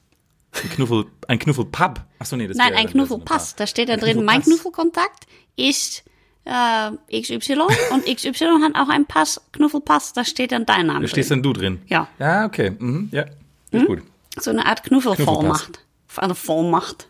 Ein Knuffel, ein Knuffelpub. Ach so, nee, das Nein, ein Knuffelpass. Bar. Da steht da Ein drin, mein Knuffelpass. Knuffelkontakt ist äh, XY und XY hat auch einen Pass, Knuffelpass, da steht dann dein Name Da stehst dann du drin. Ja. Ja, okay. Mhm, ja. Ist gut. So eine Art Knuffelvollmacht. Eine Vollmacht.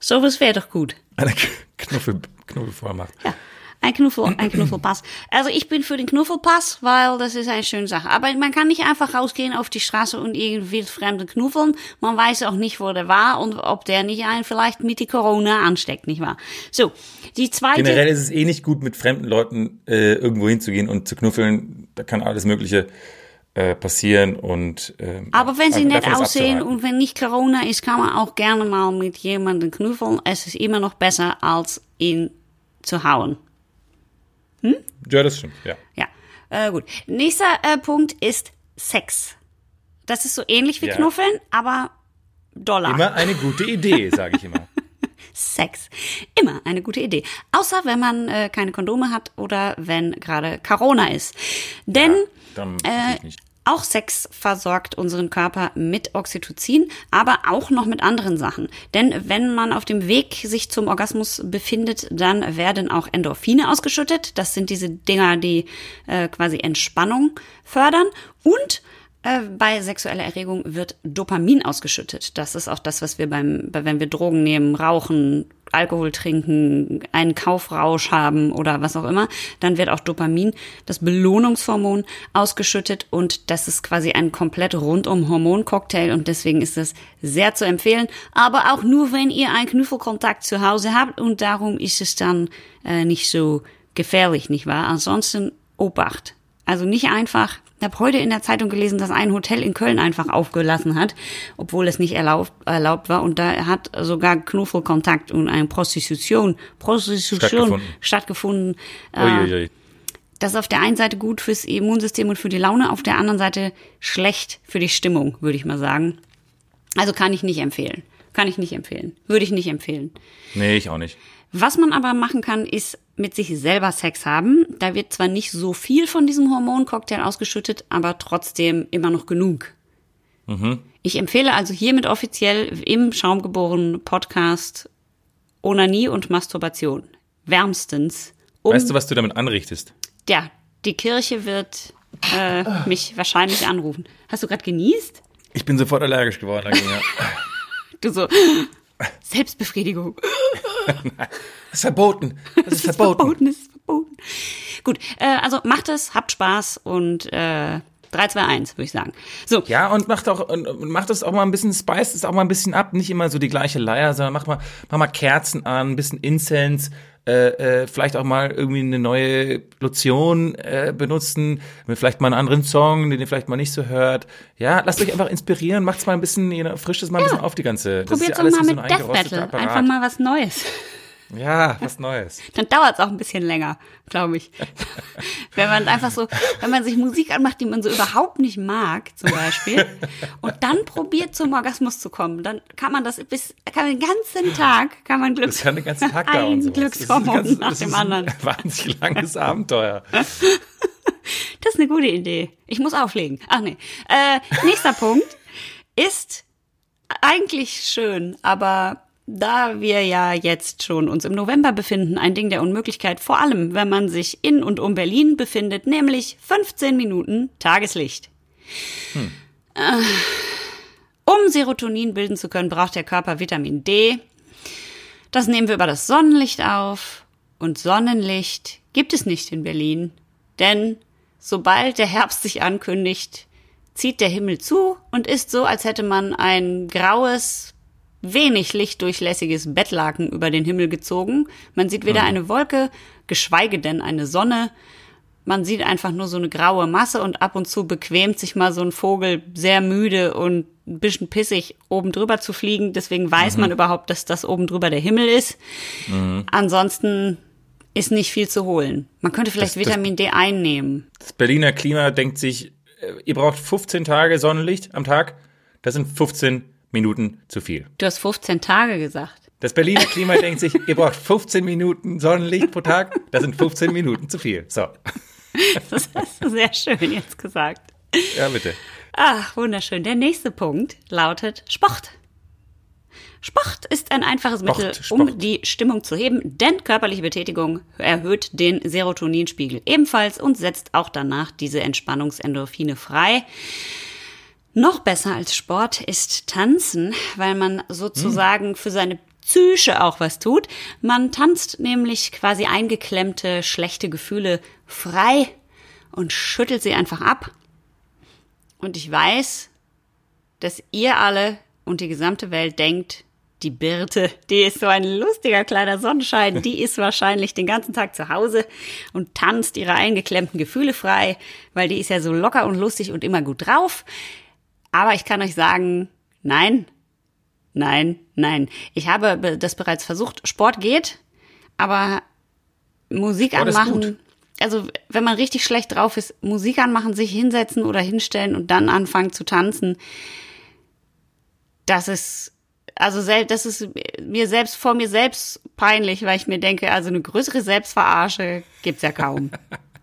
Sowas wäre doch gut. Eine Knuffel, Knuffelvormacht. Ja. Ein Knuffel, ein Knuffelpass. Also ich bin für den Knuffelpass, weil das ist eine schöne Sache. Aber man kann nicht einfach rausgehen auf die Straße und irgendwie wildfremde knuffeln. Man weiß auch nicht, wo der war und ob der nicht einen vielleicht mit die Corona ansteckt, nicht wahr? So, die zweite. Generell ist es eh nicht gut, mit fremden Leuten äh, irgendwo hinzugehen und zu knuffeln. Da kann alles Mögliche äh, passieren und ähm, aber wenn sie nett aussehen und wenn nicht Corona ist, kann man auch gerne mal mit jemandem knuffeln. Es ist immer noch besser, als ihn zu hauen. Ja, das stimmt, ja. Ja, äh, gut. Nächster äh, Punkt ist Sex. Das ist so ähnlich wie Ja. Knuffeln, aber Dollar. Immer eine gute Idee, sage ich immer. Sex. Immer eine gute Idee. Außer wenn man äh, keine Kondome hat oder wenn gerade Corona ist. Denn Dann äh, nicht. Auch Sex versorgt unseren Körper mit Oxytocin, aber auch noch mit anderen Sachen. Denn wenn man auf dem Weg sich zum Orgasmus befindet, dann werden auch Endorphine ausgeschüttet. Das sind diese Dinger, die äh, quasi Entspannung fördern. Und äh, bei sexueller Erregung wird Dopamin ausgeschüttet. Das ist auch das, was wir beim, bei- wenn wir Drogen nehmen, rauchen, Alkohol trinken, einen Kaufrausch haben oder was auch immer, dann wird auch Dopamin, das Belohnungshormon, ausgeschüttet und das ist quasi ein komplett rundum Hormoncocktail und deswegen ist das sehr zu empfehlen, aber auch nur, wenn ihr einen Knuffelkontakt zu Hause habt und darum ist es dann äh, nicht so gefährlich, nicht wahr? Ansonsten Obacht. Also nicht einfach, ich habe heute in der Zeitung gelesen, dass ein Hotel in Köln einfach aufgelassen hat, obwohl es nicht erlaubt, erlaubt war. Und da hat sogar Knuffelkontakt und eine Prostitution, Prostitution Stattgefunden. stattgefunden. Äh, das ist auf der einen Seite gut fürs Immunsystem und für die Laune, auf der anderen Seite schlecht für die Stimmung, würde ich mal sagen. Also kann ich nicht empfehlen. Kann ich nicht empfehlen. Würde ich nicht empfehlen. Nee, ich auch nicht. Was man aber machen kann, ist mit sich selber Sex haben. Da wird zwar nicht so viel von diesem Hormoncocktail ausgeschüttet, aber trotzdem immer noch genug. Ich empfehle also hiermit offiziell im Schaumgeboren Podcast Onanie und Masturbation. Wärmstens. Um, Weißt du, was du damit anrichtest? ja, die Kirche wird äh, mich wahrscheinlich anrufen. Hast du gerade genießt? Ich bin sofort allergisch geworden dagegen, ja. Du so, Selbstbefriedigung. Das ist verboten. Das ist Das ist verboten. verboten, das ist verboten. Gut, äh, also macht es, habt Spaß und äh, 3, 2, 1, würde ich sagen. So, Ja, und macht auch und, macht das auch mal ein bisschen, spice es auch mal ein bisschen ab. Nicht immer so die gleiche Leier, sondern mach mal, mach mal Kerzen an, ein bisschen Incense, äh, äh, vielleicht auch mal irgendwie eine neue Lotion äh, benutzen, mit vielleicht mal einen anderen Song, den ihr vielleicht mal nicht so hört. Ja, lasst euch einfach inspirieren, macht's mal ein bisschen, ihr frischt es mal ein bisschen auf die ganze. Das probiert ist doch ja alles mal wie so mit ein Death Battle. Apparat. Einfach mal was Neues. Ja, was Neues. Dann dauert es auch ein bisschen länger, glaube ich. wenn man einfach so, wenn man sich Musik anmacht, die man so überhaupt nicht mag, zum Beispiel, und dann probiert zum Orgasmus zu kommen, dann kann man das bis, kann man den ganzen Tag, kann man Glücks Das kann den ganzen Tag dauern. ein Glückshormon ganz- nach das dem ist ein anderen. Wahnsinnig langes Abenteuer. Das ist eine gute Idee. Ich muss auflegen. Ach nee. Äh, nächster Punkt ist eigentlich schön, aber da wir ja jetzt schon uns im November befinden, ein Ding der Unmöglichkeit, vor allem wenn man sich in und um Berlin befindet, nämlich 15 Minuten Tageslicht. Äh, um Serotonin bilden zu können, braucht der Körper Vitamin D. Das nehmen wir über das Sonnenlicht auf. Und Sonnenlicht gibt es nicht in Berlin. Denn sobald der Herbst sich ankündigt, zieht der Himmel zu und ist so, als hätte man ein graues, wenig lichtdurchlässiges Bettlaken über den Himmel gezogen. Man sieht weder eine Wolke, geschweige denn eine Sonne. Man sieht einfach nur so eine graue Masse und ab und zu bequemt sich mal so ein Vogel sehr müde und ein bisschen pissig oben drüber zu fliegen. Deswegen weiß man überhaupt, dass das oben drüber der Himmel ist. Ansonsten ist nicht viel zu holen. Man könnte vielleicht Das- das- Vitamin D einnehmen. Das Berliner Klima denkt sich, äh, ihr braucht 15 Tage Sonnenlicht am Tag. Das sind 15 Minuten zu viel. Du hast 15 Tage gesagt. Das Berliner Klima denkt sich, ihr braucht 15 Minuten Sonnenlicht pro Tag. Das sind 15 Minuten zu viel. So, Das hast du sehr schön jetzt gesagt. ja bitte. Ach, wunderschön. Der nächste Punkt lautet Sport. Sport ist ein einfaches Sport, Mittel, Sport. um die Stimmung zu heben, denn körperliche Betätigung erhöht den Serotoninspiegel ebenfalls und setzt auch danach diese Entspannungsendorphine frei. Noch besser als Sport ist Tanzen, weil man sozusagen für seine Psyche auch was tut. Man tanzt nämlich quasi eingeklemmte, schlechte Gefühle frei und schüttelt sie einfach ab. Und ich weiß, dass ihr alle und die gesamte Welt denkt, die Birte, die ist so ein lustiger kleiner Sonnenschein, die ist wahrscheinlich den ganzen Tag zu Hause und tanzt ihre eingeklemmten Gefühle frei, weil die ist ja so locker und lustig und immer gut drauf. Aber ich kann euch sagen, nein, nein, nein. Ich habe be- das bereits versucht. Sport geht, aber Musik Sport anmachen. Also, wenn man richtig schlecht drauf ist, Musik anmachen, sich hinsetzen oder hinstellen und dann anfangen zu tanzen, das ist, also das ist mir selbst vor mir selbst peinlich, weil ich mir denke, also eine größere Selbstverarsche gibt's ja kaum.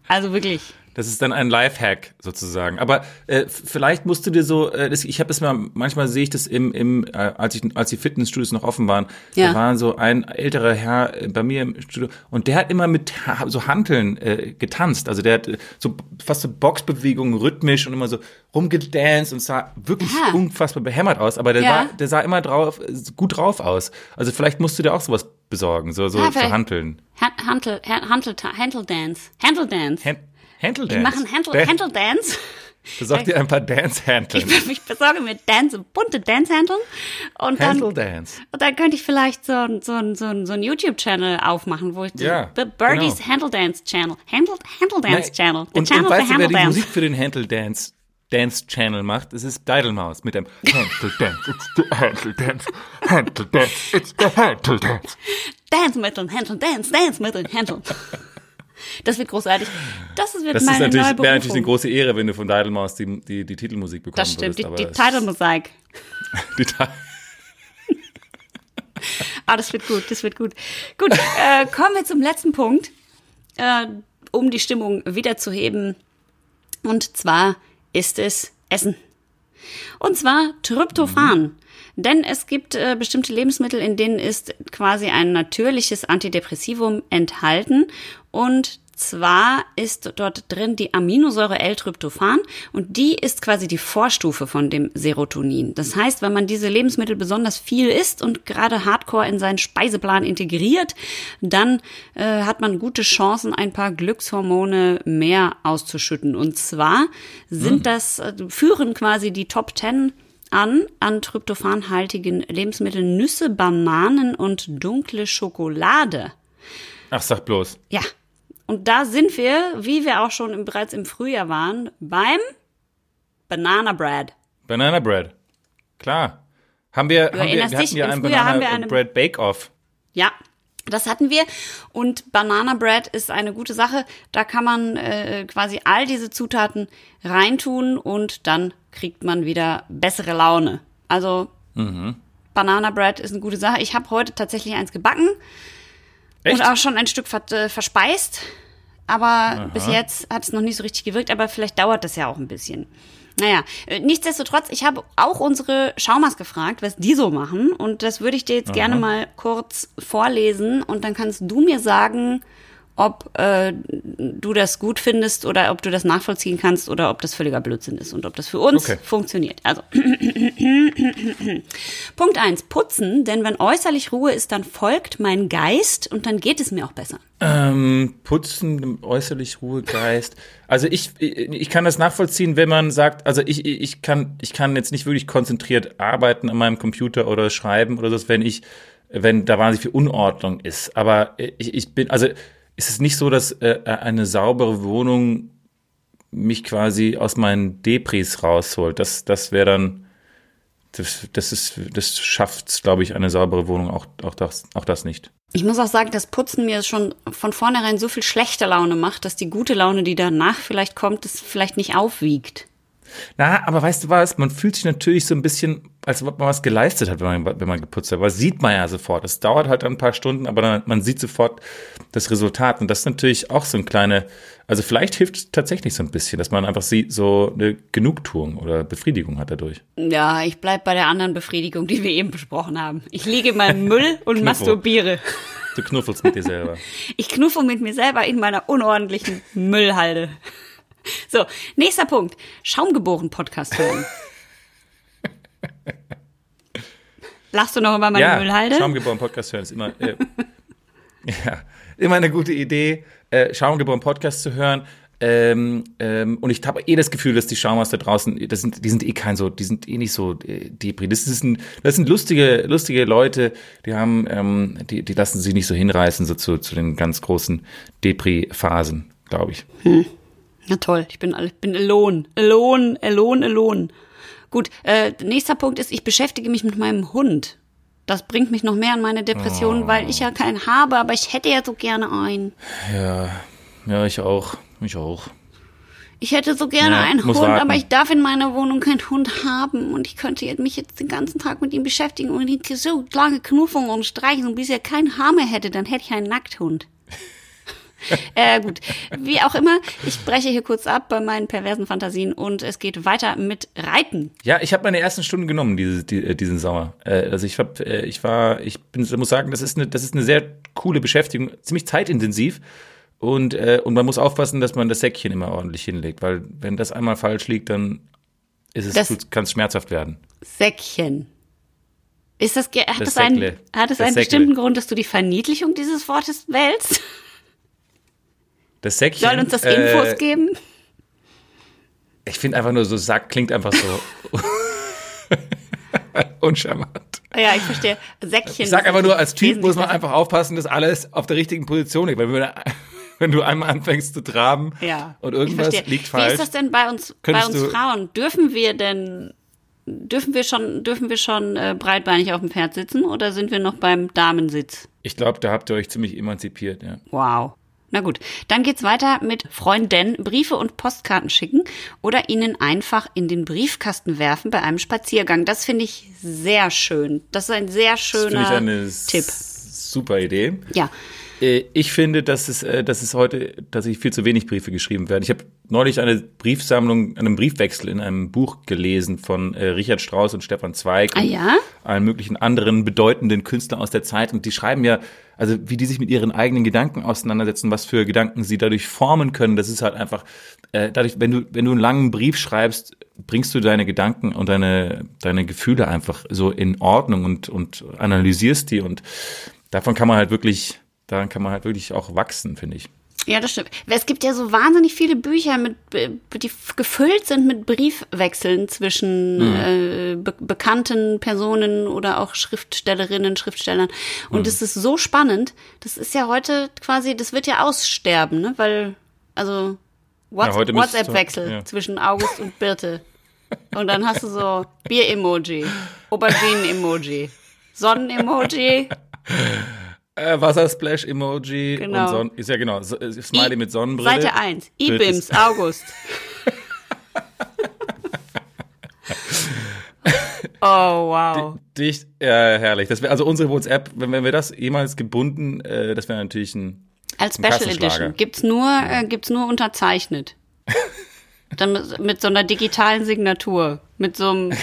Also wirklich. Das ist dann ein Lifehack sozusagen. Aber äh, vielleicht musst du dir so, äh, das, ich habe es mal, manchmal sehe ich das im, im äh, als ich, als die Fitnessstudios noch offen waren, Ja. da war so ein älterer Herr äh, bei mir im Studio und der hat immer mit so Hanteln äh, getanzt. Also der hat äh, so fast so Boxbewegungen rhythmisch und immer so rumgedanced und sah wirklich Aha. unfassbar behämmert aus. Aber der Ja. war, der sah immer drauf äh, gut drauf aus. Also vielleicht musst du dir auch sowas besorgen, so so, Ah, so Hanteln. Han- Handle, Han- Handle, Handle Dance. Handle Dance. Hand, Handle Dance. machen Handle, Dan- Handle Dance. Besorg dir ein paar Dance-Hanteln. Ich, ich besorge mir Dance, bunte Dance-Handeln und dann, Handle Dance. und dann könnte ich vielleicht so ein, so so so ein YouTube-Channel aufmachen, wo ich die Ja, B- Birdies genau. Handle Dance Channel, Handle, Handle Dance Channel, the Und, Channel und weißt du, wer Handle die Dance. Musik für den Handle Dance Dance Channel macht? Es ist Deidelmaus mit dem Handle Dance, it's the Handle Dance, Handle Dance, it's the Handle Dance. Dance mit dem Handle, Dance, Dance mit dem Handle. Das wird großartig. Das wird Das ist meine natürlich, neue wäre natürlich eine große Ehre, wenn du von Deidelmaus die, die, die Titelmusik bekommen Das stimmt, würdest. die, die Titelmusik. die Ti- Ah, das wird gut, das wird gut. Gut, äh, kommen wir zum letzten Punkt, äh, um die Stimmung wiederzuheben. Und zwar ist es Essen. Und zwar Tryptophan. Denn es gibt äh, bestimmte Lebensmittel, in denen ist quasi ein natürliches Antidepressivum enthalten. Und zwar ist dort drin die Aminosäure L-Tryptophan und die ist quasi die Vorstufe von dem Serotonin. Das heißt, wenn man diese Lebensmittel besonders viel isst und gerade Hardcore in seinen Speiseplan integriert, dann äh, hat man gute Chancen, ein paar Glückshormone mehr auszuschütten. Und zwar sind das, äh, führen quasi die Top 10 an an tryptophanhaltigen Lebensmitteln Nüsse, Bananen und dunkle Schokolade. Ach, sag bloß. Ja. Und da sind wir, wie wir auch schon im, bereits im Frühjahr waren, beim Banana Bread. Banana Bread. Klar. Haben wir, haben wir, wir hatten ja im ein Banana Bread Bake Off. Ja, das hatten wir. Und Banana Bread ist eine gute Sache. Da kann man äh, quasi all diese Zutaten reintun und dann kriegt man wieder bessere Laune. Also Banana Bread ist eine gute Sache. Ich habe heute tatsächlich eins gebacken Echt? und auch schon ein Stück äh, verspeist. Aber bis jetzt hat es noch nicht so richtig gewirkt, aber vielleicht dauert das ja auch ein bisschen. Naja, äh, nichtsdestotrotz, ich habe auch unsere Schaumas gefragt, was die so machen. Und das würde ich dir jetzt gerne mal kurz vorlesen. Und dann kannst du mir sagen, ob äh, du das gut findest oder ob du das nachvollziehen kannst oder ob das völliger Blödsinn ist und ob das für uns Okay. funktioniert. Also, Punkt eins: Putzen, denn wenn äußerlich Ruhe ist, dann folgt mein Geist und dann geht es mir auch besser. Ähm, putzen, äußerlich Ruhe, Geist. Also ich, ich kann das nachvollziehen, wenn man sagt, also ich, ich kann, ich kann jetzt nicht wirklich konzentriert arbeiten an meinem Computer oder schreiben oder so, wenn ich, wenn da wahnsinnig viel Unordnung ist. Aber ich, ich bin, also ist es nicht so, dass äh, eine saubere Wohnung mich quasi aus meinen Depris rausholt. Das, das wäre dann, das, das ist, das schafft, glaube ich, eine saubere Wohnung auch, auch das, auch das nicht. Ich muss auch sagen, dass Putzen mir schon von vornherein so viel schlechte Laune macht, dass die gute Laune, die danach vielleicht kommt, das vielleicht nicht aufwiegt. Na, aber weißt du was? Man fühlt sich natürlich so ein bisschen, als ob man was geleistet hat, wenn man, wenn man geputzt hat. Aber das sieht man ja sofort. Es dauert halt ein paar Stunden, aber dann, man sieht sofort das Resultat. Und das ist natürlich auch so ein kleine, also vielleicht hilft es tatsächlich so ein bisschen, dass man einfach sieht, so eine Genugtuung oder Befriedigung hat dadurch. Ja, ich bleib bei der anderen Befriedigung, die wir eben besprochen haben. Ich liege in meinem Müll und masturbiere. Du knuffelst mit dir selber. Ich knuffel mit mir selber in meiner unordentlichen Müllhalde. So, nächster Punkt. Schaumgeboren-Podcast hören. Lachst du noch über meine ja, Müllhalde? Schaumgeboren Podcast hören ist immer, äh, ja, immer eine gute Idee, äh, Schaumgeboren Podcast zu hören. Ähm, ähm, und ich habe eh das Gefühl, dass die Schaumers da draußen, das sind, die sind eh kein so, die sind eh nicht so äh, Depri. Das, ist ein, das sind lustige, lustige Leute, die haben, ähm, die, die lassen sich nicht so hinreißen, so zu, zu den ganz großen Depri-Phasen, glaube ich. Na toll, ich bin, ich bin alone, alone, alone, alone. Gut, äh, nächster Punkt ist, ich beschäftige mich mit meinem Hund. Das bringt mich noch mehr an meine Depressionen, weil ich ja keinen habe, aber ich hätte ja so gerne einen. Ja, ja, ich auch, ich auch. Ich hätte so gerne Ja, einen Hund, warten. aber ich darf in meiner Wohnung keinen Hund haben und ich könnte mich jetzt den ganzen Tag mit ihm beschäftigen und ihn so lange knuffeln und streichen und bis er keinen Haar mehr hätte, dann hätte ich einen Nackthund. äh, gut, wie auch immer, ich breche hier kurz ab bei meinen perversen Fantasien und es geht weiter mit Reiten. Ja, ich habe meine ersten Stunden genommen diese, die, äh, diesen Sommer. Äh, also ich hab, äh, ich war, ich bin, muss sagen, das ist eine, das ist eine sehr coole Beschäftigung, ziemlich zeitintensiv. Und, äh, und man muss aufpassen, dass man das Säckchen immer ordentlich hinlegt, weil wenn das einmal falsch liegt, dann ist es, Das- kann es schmerzhaft werden. Säckchen. Ist das, hat Das das, einen, hat es Das einen Säckle. bestimmten Grund, dass du die Verniedlichung dieses Wortes wählst? Das Säckchen. Soll uns das Infos äh, geben? Ich finde einfach nur so Sack klingt einfach so uncharmant. Ja, ich verstehe. Säckchen. Ich sag einfach nur, als Typ muss man besser. einfach aufpassen, dass alles auf der richtigen Position liegt. Weil wenn, wenn du einmal anfängst zu traben Ja. und irgendwas liegt Wie falsch. ist das denn bei uns, bei uns Frauen? Dürfen wir denn, dürfen wir schon, dürfen wir schon äh, breitbeinig auf dem Pferd sitzen oder sind wir noch beim Damensitz? Ich glaube, da habt ihr euch ziemlich emanzipiert, ja. Wow. Na gut, dann geht's weiter mit Freunden Briefe und Postkarten schicken oder ihnen einfach in den Briefkasten werfen bei einem Spaziergang. Das finde ich sehr schön. Das ist ein sehr Das schöner ich eine Tipp. super Idee. Ja. Äh, ich finde, dass es, äh, dass es heute tatsächlich viel zu wenig Briefe geschrieben werden. Ich habe neulich eine Briefsammlung, einen Briefwechsel in einem Buch gelesen von äh, Richard Strauss und Stefan Zweig Ah und ja? allen möglichen anderen bedeutenden Künstlern aus der Zeit. Und die schreiben ja, also wie die sich mit ihren eigenen Gedanken auseinandersetzen, was für Gedanken sie dadurch formen können. Das ist halt einfach, dadurch, wenn du, wenn du einen langen Brief schreibst, bringst du deine Gedanken und deine, deine Gefühle einfach so in Ordnung und, und analysierst die. Und davon kann man halt wirklich, daran kann man halt wirklich auch wachsen, finde ich. Ja, das stimmt. Es gibt ja so wahnsinnig viele Bücher, mit, die gefüllt sind mit Briefwechseln zwischen äh, be bekannten Personen oder auch Schriftstellerinnen, Schriftstellern. Und es ist so spannend. Das ist ja heute quasi, das wird ja aussterben, ne? Weil, also Whats heute müsstest du- WhatsApp-Wechsel ja. zwischen August und Birte. Und dann hast du so Bier-Emoji, Auberginen-Emoji, Sonnen-Emoji. Äh, Wassersplash-Emoji Genau. und Son ist ja genau, so, äh, Smiley I- mit Sonnenbrille. Seite 1. Bild IBIMS, August. oh, wow. Dicht, ja, herrlich. Das wäre also unsere WhatsApp, wenn, wenn wir das jemals gebunden, äh, das wäre natürlich ein Als Special. Edition. Gibt's nur, äh, gibt's nur unterzeichnet. Dann mit, mit so einer digitalen Signatur. Mit so einem,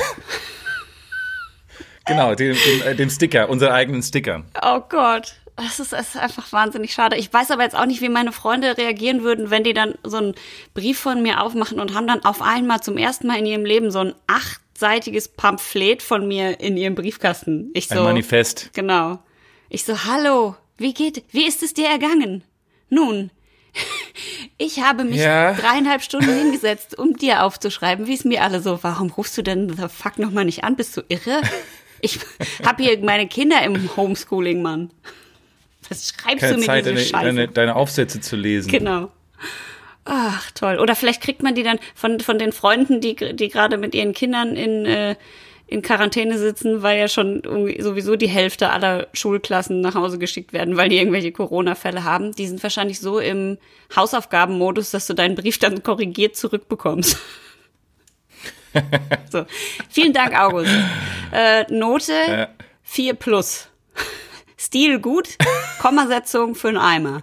Genau, dem, dem, äh, dem Sticker, unseren eigenen Stickern. oh Gott. Das ist, ist einfach wahnsinnig schade. Ich weiß aber jetzt auch nicht, wie meine Freunde reagieren würden, wenn die dann so einen Brief von mir aufmachen und haben dann auf einmal zum ersten Mal in ihrem Leben so ein achtseitiges Pamphlet von mir in ihrem Briefkasten. Ich so, Ein Manifest. Genau. Ich so, hallo, wie geht, wie ist es dir ergangen? Nun, ich habe mich Ja. dreieinhalb Stunden hingesetzt, um dir aufzuschreiben, wie es mir alle so, warum rufst du denn the fuck nochmal nicht an? Bist du irre? Ich habe hier meine Kinder im Homeschooling, Mann. Was schreibst du Keine mir Zeit, diese deine, Scheiße? deine, deine Aufsätze zu lesen. Genau. Ach, toll. Oder vielleicht kriegt man die dann von, von den Freunden, die, die gerade mit ihren Kindern in, äh, in Quarantäne sitzen, weil ja schon sowieso die Hälfte aller Schulklassen nach Hause geschickt werden, weil die irgendwelche Corona-Fälle haben. Die sind wahrscheinlich so im Hausaufgabenmodus, dass du deinen Brief dann korrigiert zurückbekommst. so. Vielen Dank, August. Äh, Note 4 plus. Stil gut, Kommasetzung für einen Eimer.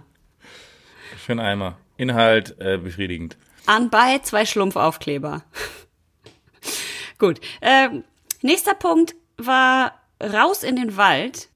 Für einen Eimer. Inhalt äh, befriedigend. Anbei zwei Schlumpfaufkleber. Gut. Ähm, nächster Punkt war raus in den Wald.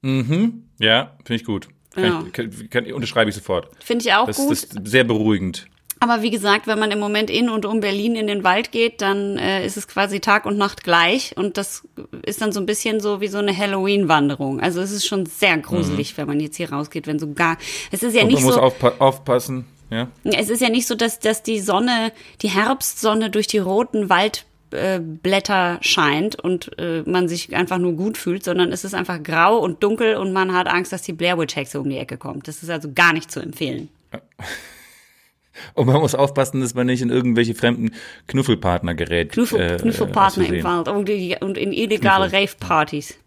Ja, finde ich gut. Kann Ja. ich, kann, kann, unterschreibe ich sofort. Finde ich auch Das, gut. das ist sehr beruhigend. Aber wie gesagt, wenn man im Moment in und um Berlin in den Wald geht, dann äh, ist es quasi Tag und Nacht gleich. Und das ist dann so ein bisschen so wie so eine Halloween-Wanderung. Also es ist schon sehr gruselig, wenn man jetzt hier rausgeht, wenn so gar. Es ist ja Und nicht man muss so. aufpa aufpassen. Ja. Es ist ja nicht so, dass, dass die Sonne, die Herbstsonne durch die roten Waldblätter scheint und äh, man sich einfach nur gut fühlt, sondern es ist einfach grau und dunkel und man hat Angst, dass die Blair Witch Hexe um die Ecke kommt. Das ist also gar nicht zu empfehlen. Und man muss aufpassen, dass man nicht in irgendwelche fremden Knuffelpartner gerät. Knuffel, äh, Knuffelpartner aus im Versehen. Wald und, und in illegale. Rave-Partys.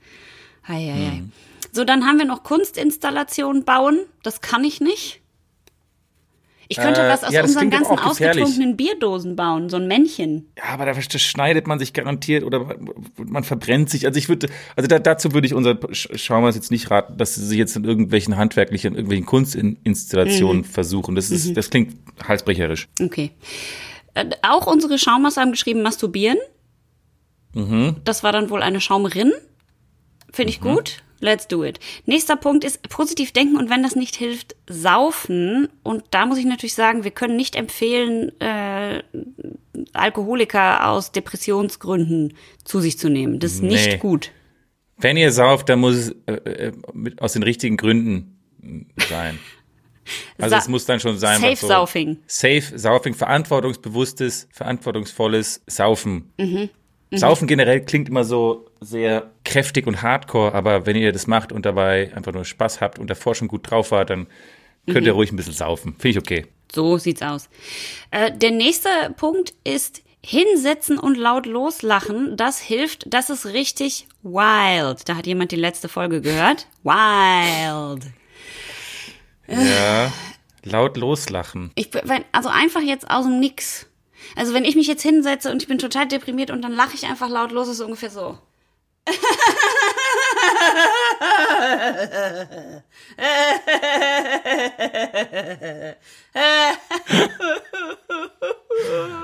Mhm. So, dann haben wir noch Kunstinstallationen bauen. Das kann ich nicht. Ich könnte Äh, was aus ja, unseren ganzen ausgetrunkenen Bierdosen bauen. So ein Männchen. Ja, aber da schneidet man sich garantiert oder man verbrennt sich. Also ich würde, also da, dazu würde ich unser Sch- Schaumers jetzt nicht raten, dass sie sich jetzt in irgendwelchen handwerklichen, irgendwelchen Kunstinstallationen versuchen. Das ist, das klingt halsbrecherisch. Okay. Äh, auch unsere Schaumers haben geschrieben, masturbieren. Das war dann wohl eine Schaumerin. Finde ich gut. Let's do it. Nächster Punkt ist positiv denken und wenn das nicht hilft, saufen. Und da muss ich natürlich sagen, wir können nicht empfehlen, äh, Alkoholiker aus Depressionsgründen zu sich zu nehmen. Das ist Nee. nicht gut. Wenn ihr sauft, dann muss es äh, äh, mit, aus den richtigen Gründen äh, sein. Also Sa- es muss dann schon sein. Safe so, Saufing. Safe Saufing, verantwortungsbewusstes, verantwortungsvolles Saufen. Mhm. Saufen generell klingt immer so sehr kräftig und hardcore, aber wenn ihr das macht und dabei einfach nur Spaß habt und davor schon gut drauf wart, dann könnt Mhm. ihr ruhig ein bisschen saufen. Finde ich okay. So sieht's aus. Äh, der nächste Punkt ist hinsetzen und laut loslachen. Das hilft. Das ist richtig wild. Da hat jemand die letzte Folge gehört. Wild. Ja. Laut loslachen. Ich, also einfach jetzt aus dem Nix. Also wenn ich mich jetzt hinsetze und ich bin total deprimiert und dann lache ich einfach laut los, ist es ungefähr so.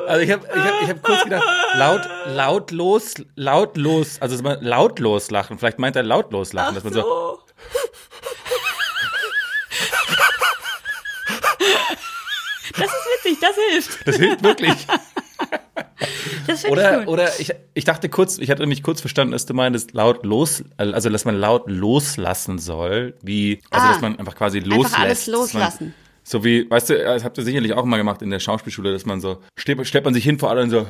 Also ich habe ich hab, ich hab kurz gedacht, laut, lautlos, lautlos, also lautlos lachen. Vielleicht meint er lautlos lachen, Ach dass man so. so. Das ist witzig, das hilft. Das hilft wirklich. Das finde ich Oder, gut. oder ich, ich dachte kurz, ich hatte nämlich kurz verstanden, dass du meintest, laut los, also dass man laut loslassen soll, wie, also Ah. dass man einfach quasi loslässt. alles dass man- loslassen. So wie, weißt du, das habt ihr sicherlich auch mal gemacht in der Schauspielschule, dass man so, stellt, stellt man sich hin vor allem so,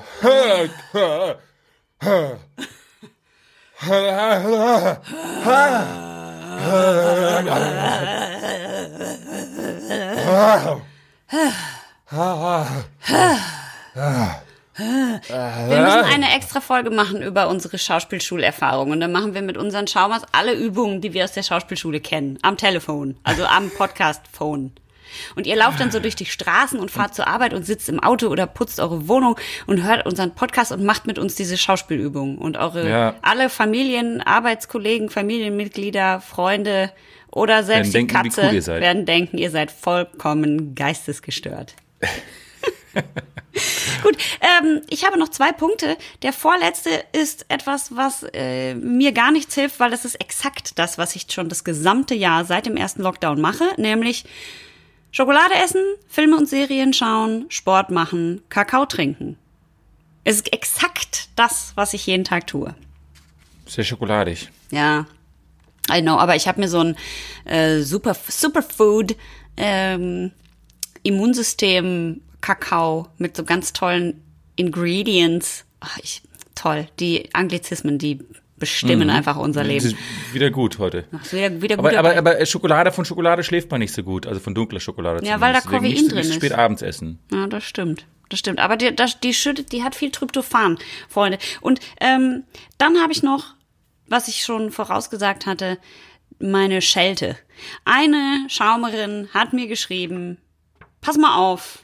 Wir müssen eine extra Folge machen über unsere Schauspielschulerfahrung. Und dann machen wir mit unseren Schaumers alle Übungen, die wir aus der Schauspielschule kennen. Am Telefon, also am Podcast-Phone. Und ihr lauft dann so durch die Straßen und fahrt zur Arbeit und sitzt im Auto oder putzt eure Wohnung und hört unseren Podcast und macht mit uns diese Schauspielübungen. Und eure Ja. alle Familien, Arbeitskollegen, Familienmitglieder, Freunde oder selbst Werden die denken, Katze cool werden denken, ihr seid vollkommen geistesgestört. Gut, ähm, ich habe noch zwei Punkte. Der vorletzte ist etwas, was äh, mir gar nichts hilft, weil das ist exakt das, was ich schon das gesamte Jahr seit dem ersten Lockdown mache, nämlich Schokolade essen, Filme und Serien schauen, Sport machen, Kakao trinken. Es ist exakt das, was ich jeden Tag tue. sehr schokoladig. Ja, I know, aber ich habe mir so ein äh, Super Superfood ähm, Immunsystem Kakao mit so ganz tollen Ingredients. Ach, ich toll, die Anglizismen, die bestimmen einfach unser Leben. wieder gut heute. Ach, wieder, wieder Aber, gut aber, aber Schokolade von Schokolade schläft man nicht so gut, also von dunkler Schokolade. Ja, weil da zumindest. Deswegen Koffein nicht drin bis ist. spät abends essen. Ja, das stimmt. Das stimmt. Aber die, das, die schüttet, die hat viel Tryptophan, Freunde. Und ähm, dann habe ich noch, was ich schon vorausgesagt hatte, meine Schelte. Eine Schaumerin hat mir geschrieben, pass mal auf.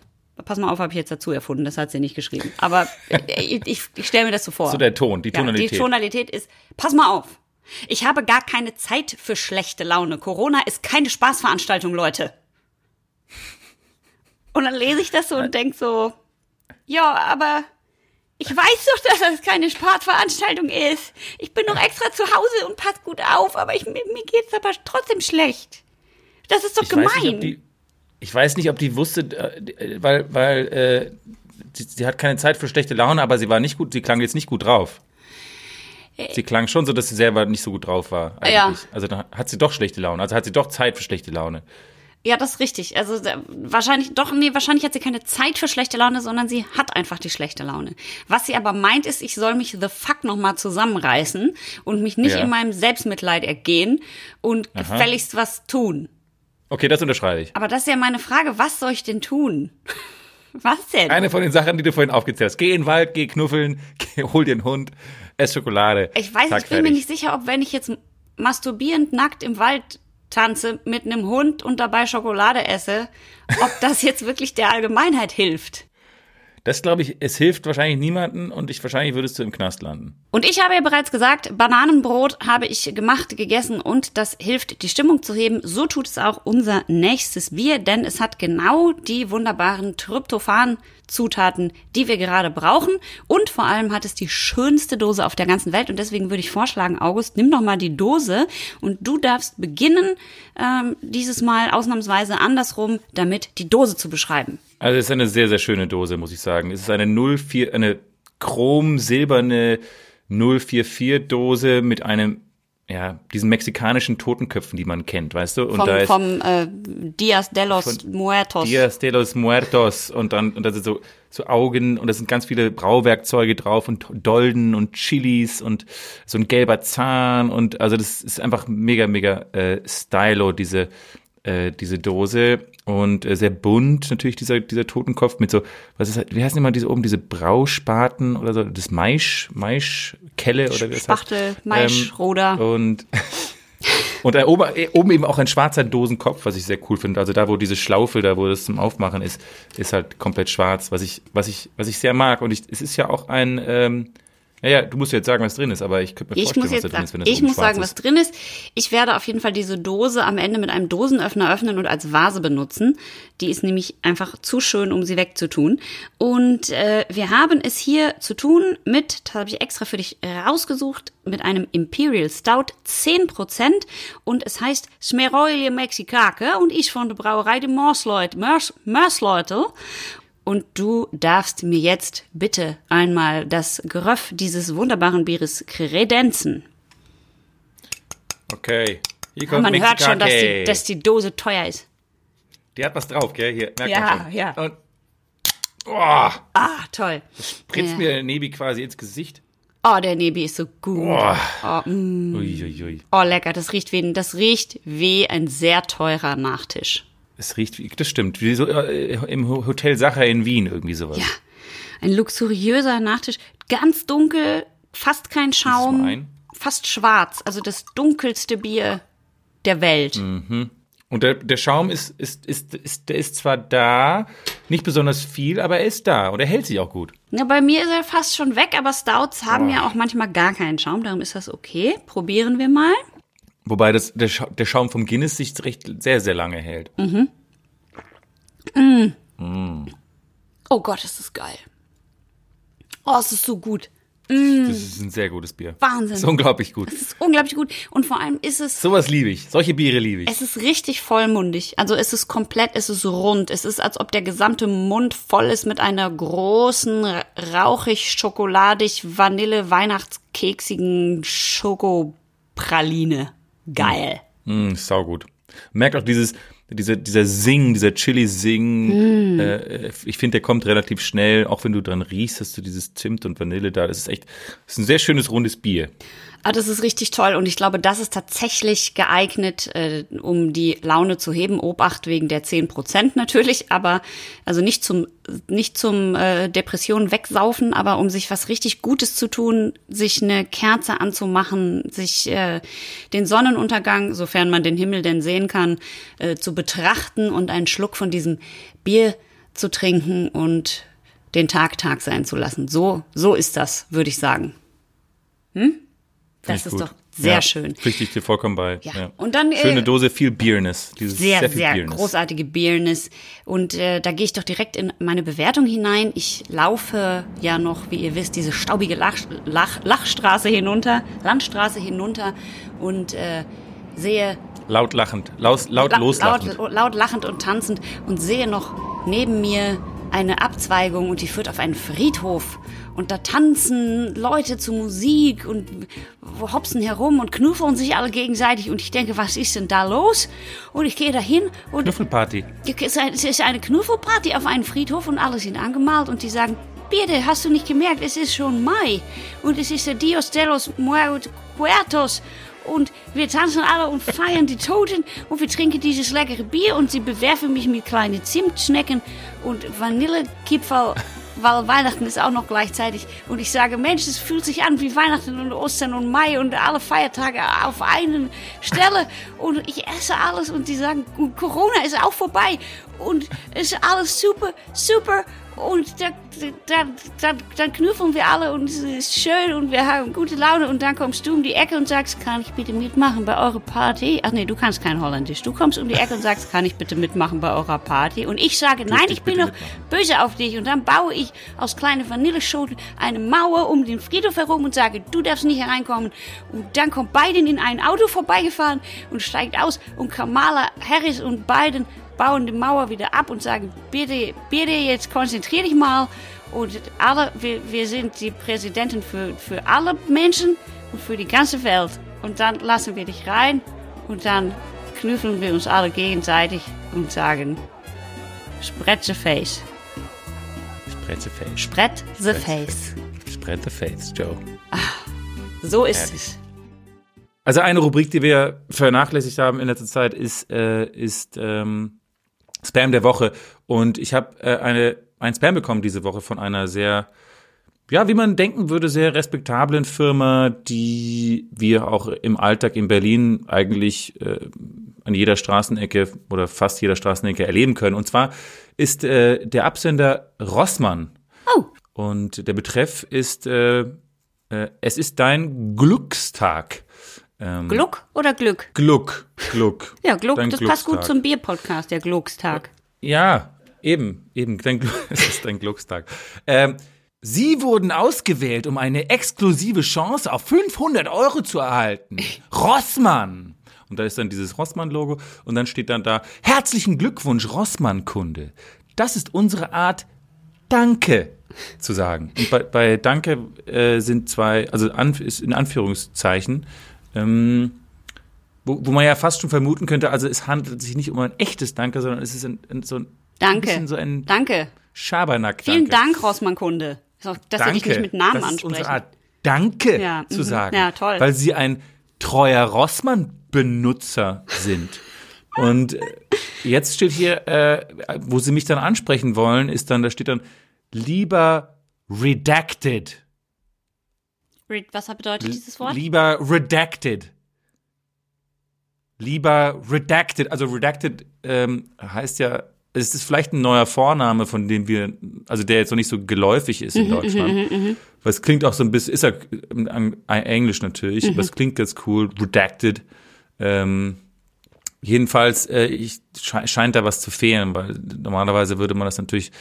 Pass mal auf, habe ich jetzt dazu erfunden, das hat sie nicht geschrieben. Aber ich, ich, ich stelle mir das so vor. So der Ton, die Ja, Tonalität. die Tonalität ist, pass mal auf. Ich habe gar keine Zeit für schlechte Laune. Corona ist keine Spaßveranstaltung, Leute. Und dann lese ich das so und denk so, ja, aber ich weiß doch, dass das keine Spaßveranstaltung ist. Ich bin doch extra zu Hause und pass gut auf, aber ich, mir, mir geht's aber trotzdem schlecht. Das ist doch ich gemein. Ich weiß nicht, ob die wusste, äh, weil, weil äh, sie, sie hat keine Zeit für schlechte Laune, aber sie war nicht gut, sie klang jetzt nicht gut drauf. Sie klang schon so, dass sie selber nicht so gut drauf war. Eigentlich. Äh. Ja. Also dann hat sie doch schlechte Laune. Also hat sie doch Zeit für schlechte Laune. Ja, das ist richtig. Also äh, wahrscheinlich, doch, nee, wahrscheinlich hat sie keine Zeit für schlechte Laune, sondern sie hat einfach die schlechte Laune. Was sie aber meint, ist, ich soll mich the fuck nochmal zusammenreißen und mich nicht Ja. in meinem Selbstmitleid ergehen und gefälligst was tun. Okay, das unterschreibe ich. Aber das ist ja meine Frage, was soll ich denn tun? Was denn? Eine von den Sachen, die du vorhin aufgezählt hast. Geh in den Wald, geh knuffeln, geh, hol dir einen Hund, ess Schokolade. Ich weiß, ich bin mir fertig. nicht sicher, ob wenn ich jetzt masturbierend nackt im Wald tanze mit einem Hund und dabei Schokolade esse, ob das jetzt wirklich der Allgemeinheit hilft. Das glaube ich, es hilft wahrscheinlich niemanden und ich wahrscheinlich würdest du im Knast landen. Und ich habe ja bereits gesagt, Bananenbrot habe ich gemacht, gegessen und das hilft, die Stimmung zu heben. So tut es auch unser nächstes Bier, denn es hat genau die wunderbaren Tryptophan-Zutaten, die wir gerade brauchen. Und vor allem hat es die schönste Dose auf der ganzen Welt. Und deswegen würde ich vorschlagen, August, nimm doch mal die Dose und du darfst beginnen, ähm, dieses Mal ausnahmsweise andersrum, damit die Dose zu beschreiben. Also es ist eine sehr, sehr schöne Dose, muss ich sagen. Es ist eine 04, eine chrom-silberne 044-Dose mit einem, ja, diesen mexikanischen Totenköpfen, die man kennt, weißt du? Und Vom, da ist vom äh, Dias de los Muertos. Dias de los Muertos und dann, und da sind so, so Augen und da sind ganz viele Brauwerkzeuge drauf und Dolden und Chilis und so ein gelber Zahn und also das ist einfach mega, mega äh, stylo, diese, äh, diese Dose und äh, sehr bunt natürlich dieser, dieser Totenkopf mit so, was ist, wie heißen immer diese oben, diese Brauspaten oder so, das Maisch, Maischkelle oder wie das heißt? Spachtel, Maisch, Ähm, Roder. Und, und da oben, äh, oben eben auch ein schwarzer Dosenkopf, was ich sehr cool finde. Also da, wo diese Schlaufe, da wo das zum Aufmachen ist, ist halt komplett schwarz, was ich, was ich, was ich sehr mag. Und ich, es ist ja auch ein, ähm, Ja, ja, du musst jetzt sagen, was drin ist, aber ich könnte mir vorstellen, was da drin ist, wenn das ich muss sagen, was ist. drin ist. Ich werde auf jeden Fall diese Dose am Ende mit einem Dosenöffner öffnen und als Vase benutzen. Die ist nämlich einfach zu schön, um sie wegzutun. Und äh, wir haben es hier zu tun mit, das habe ich extra für dich rausgesucht, mit einem Imperial Stout 10% und es heißt Smerolie Mexicake und ich von der Brauerei die Mörsleut, Mörs, Mörsleutel. Und du darfst mir jetzt bitte einmal das Geröff dieses wunderbaren Bieres kredenzen. Okay. Hier Ja, kommt man hört schon, dass die, dass die Dose teuer ist. Die hat was drauf, gell? Hier, merkt Ja, man schon. ja. Und, oh, Ah, toll. spritzt Ja. mir der Nebi quasi ins Gesicht. Oh, der Nebi ist so gut. Oh. Oh, mm. Oh, lecker. Das riecht wie, das riecht wie ein sehr teurer Nachtisch. Es riecht wie, das stimmt, wie so äh, im Ho- Hotel Sacher in Wien, irgendwie sowas. Ja. Ein luxuriöser Nachtisch. Ganz dunkel, fast kein Schaum. Fast schwarz. Also das dunkelste Bier der Welt. Mhm. Und der, der Schaum ist, ist, ist, ist, der ist zwar da, nicht besonders viel, aber er ist da und er hält sich auch gut. Ja, bei mir ist er fast schon weg, aber Stouts haben Oh. ja auch manchmal gar keinen Schaum. Darum ist das okay. Probieren wir mal. Wobei das, der, Scha der Schaum vom Guinness sich recht sehr, sehr lange hält. Oh Gott, ist das geil. Oh, es ist so gut. Das ist ein sehr gutes Bier. Wahnsinn. Das ist unglaublich gut. Es ist unglaublich gut. Und vor allem ist es, Sowas liebe ich. Solche Biere liebe ich. es ist richtig vollmundig. Also es ist komplett, es ist rund. Es ist, als ob der gesamte Mund voll ist mit einer großen, rauchig, schokoladig, vanille, weihnachtskeksigen Schokopraline. Geil. Mm, saugut. Merkt auch dieses, dieser, dieser Sing, dieser Chili-Sing. Äh, ich finde, der kommt relativ schnell. Auch wenn du dran riechst, hast du dieses Zimt und Vanille da. Das ist echt, das ist ein sehr schönes, rundes Bier. Ah, das ist richtig toll und ich glaube, das ist tatsächlich geeignet, äh, um die Laune zu heben. Obacht wegen der 10 Prozent natürlich, aber also nicht zum nicht zum äh, Depressionen wegsaufen, aber um sich was richtig Gutes zu tun, sich eine Kerze anzumachen, sich äh, den Sonnenuntergang, sofern man den Himmel denn sehen kann, äh, zu betrachten und einen Schluck von diesem Bier zu trinken und den Tag Tag sein zu lassen. So so ist das, würde ich sagen. Das ist gut. doch sehr ja, schön. Pflichte ich dir vollkommen bei. Ja. Und dann, äh, Schöne Dose, viel Bierness. Dieses Sehr, sehr, sehr Bierness. großartige Beerness. Und äh, da gehe ich doch direkt in meine Bewertung hinein. Ich laufe ja noch, wie ihr wisst, diese staubige Lach, Lach, Lachstraße hinunter, Landstraße hinunter und äh, sehe Laut lachend, laut, laut la- loslachend. laut, laut lachend und tanzend und sehe noch neben mir eine Abzweigung und die führt auf einen Friedhof. Und da tanzen Leute zu Musik und hopsen herum und knuffeln sich alle gegenseitig. Und ich denke, was ist denn da los? Und ich gehe dahin und Knuffelparty. es ist eine Knuffelparty auf einem Friedhof und alle sind angemalt und die sagen, Bitte, hast du nicht gemerkt, es ist schon Mai und es ist der Dios de los Muertos und wir tanzen alle und feiern die Toten und wir trinken dieses leckere Bier und sie bewerfen mich mit kleinen Zimtschnecken und Vanillekipferl, weil Weihnachten ist auch noch gleichzeitig. Und ich sage, Mensch, es fühlt sich an wie Weihnachten und Ostern und Mai und alle Feiertage auf einer Stelle. Und ich esse alles und die sagen, Corona ist auch vorbei. Und es ist alles super, super und da, da, da, dann knuffeln wir alle und es ist schön und wir haben gute Laune und dann kommst du um die Ecke und sagst, kann ich bitte mitmachen bei eurer Party? Ach nee, du kannst kein Holländisch. Du kommst um die Ecke und sagst, kann ich bitte mitmachen bei eurer Party? Und ich sage, nein, ich bin noch böse auf dich und dann baue ich aus kleinen Vanilleschoten eine Mauer um den Friedhof herum und sage, du darfst nicht hereinkommen. Und dann kommt Biden in ein Auto vorbeigefahren und steigt aus und Kamala Harris und Biden bauen die Mauer wieder ab und sagen, bitte, bitte jetzt konzentrier dich mal. Und alle, wir, wir sind die Präsidentin für, für alle Menschen und für die ganze Welt. Und dann lassen wir dich rein und dann knüffeln wir uns alle gegenseitig und sagen, spread the face. Spread the face. Spread the face. Spread the face, Joe. So ist Herrlich. es. Also eine Rubrik, die wir vernachlässigt haben in letzter Zeit, ist, äh, ist ähm, Spam der Woche. Und ich habe äh, eine ein Spam bekommen diese Woche von einer sehr, ja, wie man denken würde, sehr respektablen Firma, die wir auch im Alltag in Berlin eigentlich äh, an jeder Straßenecke oder fast jeder Straßenecke erleben können. Und zwar ist äh, der Absender Rossmann. Oh, Und der Betreff ist äh, Äh, es ist dein Glückstag. Ähm, Gluck oder Glück? Gluck, Gluck. Ja, Gluck, Dein das passt gut zum Bierpodcast, der Gluckstag. Ja, eben, eben. Dein, es ist dein Glückstag. Ähm, Sie wurden ausgewählt, um eine exklusive Chance auf 500 Euro zu erhalten. Rossmann. Und da ist dann dieses Rossmann-Logo und dann steht dann da, herzlichen Glückwunsch, Rossmann-Kunde. Das ist unsere Art, Danke zu sagen. Und bei, bei Danke äh, sind zwei, also an, ist in Anführungszeichen, ähm, wo, wo man ja fast schon vermuten könnte, also es handelt sich nicht um ein echtes Danke, sondern es ist ein, ein, so ein Danke. bisschen so ein Danke. Schabernack. Vielen. Dank, Rossmann-Kunde. Dass Danke. dich nicht mit Namen das ist unsere ansprechen. Art, Danke Ja, zu mhm. sagen. Ja, toll. Weil sie ein treuer Rossmann-Benutzer sind. Und äh, jetzt steht hier, äh, wo sie mich dann ansprechen wollen, ist dann, da steht dann, lieber redacted. Was bedeutet dieses Wort? Lieber redacted. Lieber redacted. Also redacted ähm, heißt ja, es ist vielleicht ein neuer Vorname, von dem wir, also der jetzt noch nicht so geläufig ist in Mhm, Deutschland. Weil es klingt auch so ein bisschen, ist ja im Ang- Englisch natürlich, Mhm. aber es klingt ganz cool, redacted. Ähm, jedenfalls, äh, ich, sche scheint da was zu fehlen, weil normalerweise würde man das natürlich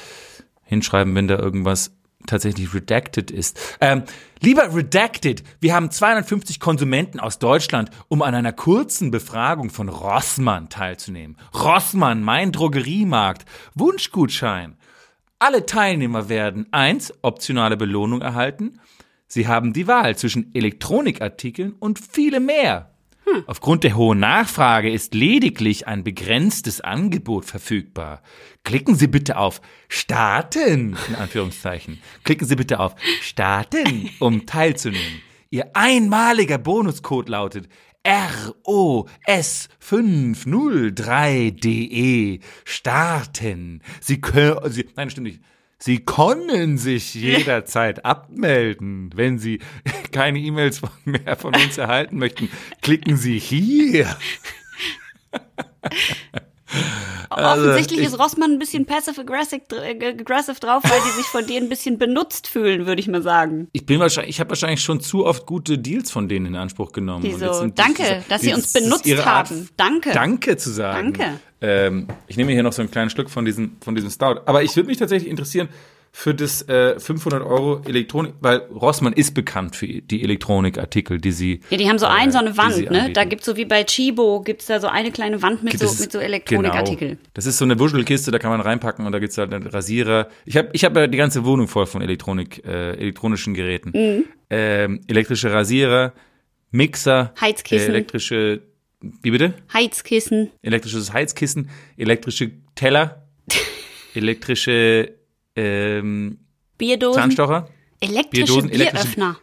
hinschreiben, wenn da irgendwas tatsächlich redacted ist. Ähm, lieber redacted, wir haben 250 Konsumenten aus Deutschland, um an einer kurzen Befragung von Rossmann teilzunehmen. Rossmann, mein Drogeriemarkt. Wunschgutschein. Alle Teilnehmer werden eins optionale Belohnung erhalten. Sie haben die Wahl zwischen Elektronikartikeln und viele mehr. Aufgrund der hohen Nachfrage ist lediglich ein begrenztes Angebot verfügbar. Klicken Sie bitte auf Starten, in Anführungszeichen. Klicken Sie bitte auf Starten, um teilzunehmen. Ihr einmaliger Bonuscode lautet ROS503DE. Starten. Sie können, Sie, nein, stimmt nicht. Sie können sich jederzeit abmelden. Wenn Sie keine E-Mails mehr von uns erhalten möchten, klicken Sie hier. Also, Offensichtlich ich- ist Rossmann ein bisschen passive-aggressive äh, aggressive drauf, weil die sich von dir ein bisschen benutzt fühlen, würde ich mal sagen. Ich bin wahrscheinlich, ich habe wahrscheinlich schon zu oft gute Deals von denen in Anspruch genommen. Die Und so, sind- danke, das dass Sie uns benutzt ihre Art, haben. Danke. Danke zu sagen. Danke. Ähm, ich nehme hier noch so einen kleinen Schluck von diesem, von diesem Stout. Aber ich würde mich tatsächlich interessieren für das äh, 500 Euro Elektronik, weil Rossmann ist bekannt für die Elektronikartikel, die sie. Ja, die haben so ein, so eine Wand, ne? Da anbieten. gibt's so wie bei Chibo, gibt's da so eine kleine Wand mit, so, ist- mit so Elektronikartikeln. Genau. Das ist so eine Wuschelkiste, da kann man reinpacken und da gibt's halt einen Rasierer. Ich habe ich hab ja die ganze Wohnung voll von Elektronik, äh, elektronischen Geräten. Mhm. Ähm, elektrische Rasierer, Mixer, Heizkissen. äh, elektrische, wie bitte? Heizkissen. Elektrisches Heizkissen, elektrische Teller, elektrische ähm, Bierdosen. Zahnstocher, Elektrische Bierdosen, Bieröffner.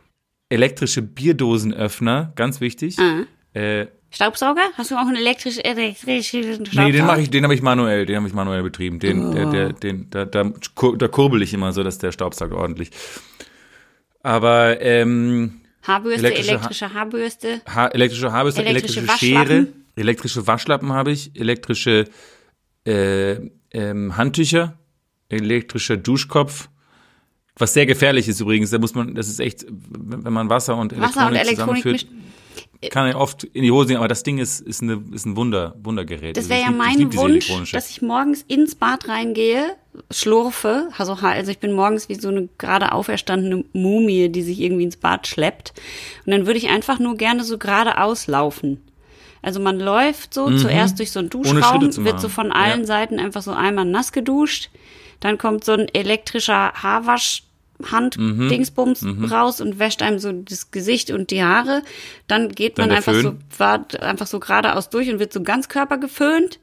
elektrische Bierdosenöffner, ganz wichtig. Äh, Staubsauger? Hast du auch einen elektrisch, elektrischen Staubsauger? Nee, den mache ich, den habe ich manuell, den habe ich manuell betrieben. Den, der, der, den, da, da, da kurbel ich immer so, dass der Staubsaugt ordentlich. Aber ähm, Haarbürste, elektrische elektrische, Ha- Haarbürste. ha elektrische Haarbürste, Elektrische elektrische, Schere, elektrische Waschlappen habe ich, elektrische äh, ähm, Handtücher, elektrischer Duschkopf. Was sehr gefährlich ist übrigens, da muss man, das ist echt, wenn man Wasser und Elektronik, Wasser und Elektronik zusammenführt, kann er oft in die Hose gehen, aber das Ding ist, ist, eine, ist ein Wunder, Wundergerät. Das Also wäre ich ja mein Wunsch, dass ich morgens ins Bad reingehe, schlurfe, also, also ich bin morgens wie so eine gerade auferstandene Mumie, die sich irgendwie ins Bad schleppt. Und dann würde ich einfach nur gerne so geradeaus laufen. Also man läuft so zuerst durch so einen Mhm. Duschraum, wird so von allen Ja. Seiten einfach so einmal nass geduscht. Dann kommt so ein elektrischer Haarwasch. Mhm. Hand-Dingsbums raus und wäscht einem so das Gesicht und die Haare. Dann geht Dann man einfach so, Föhn. wart einfach so geradeaus durch und wird so ganz Körper geföhnt.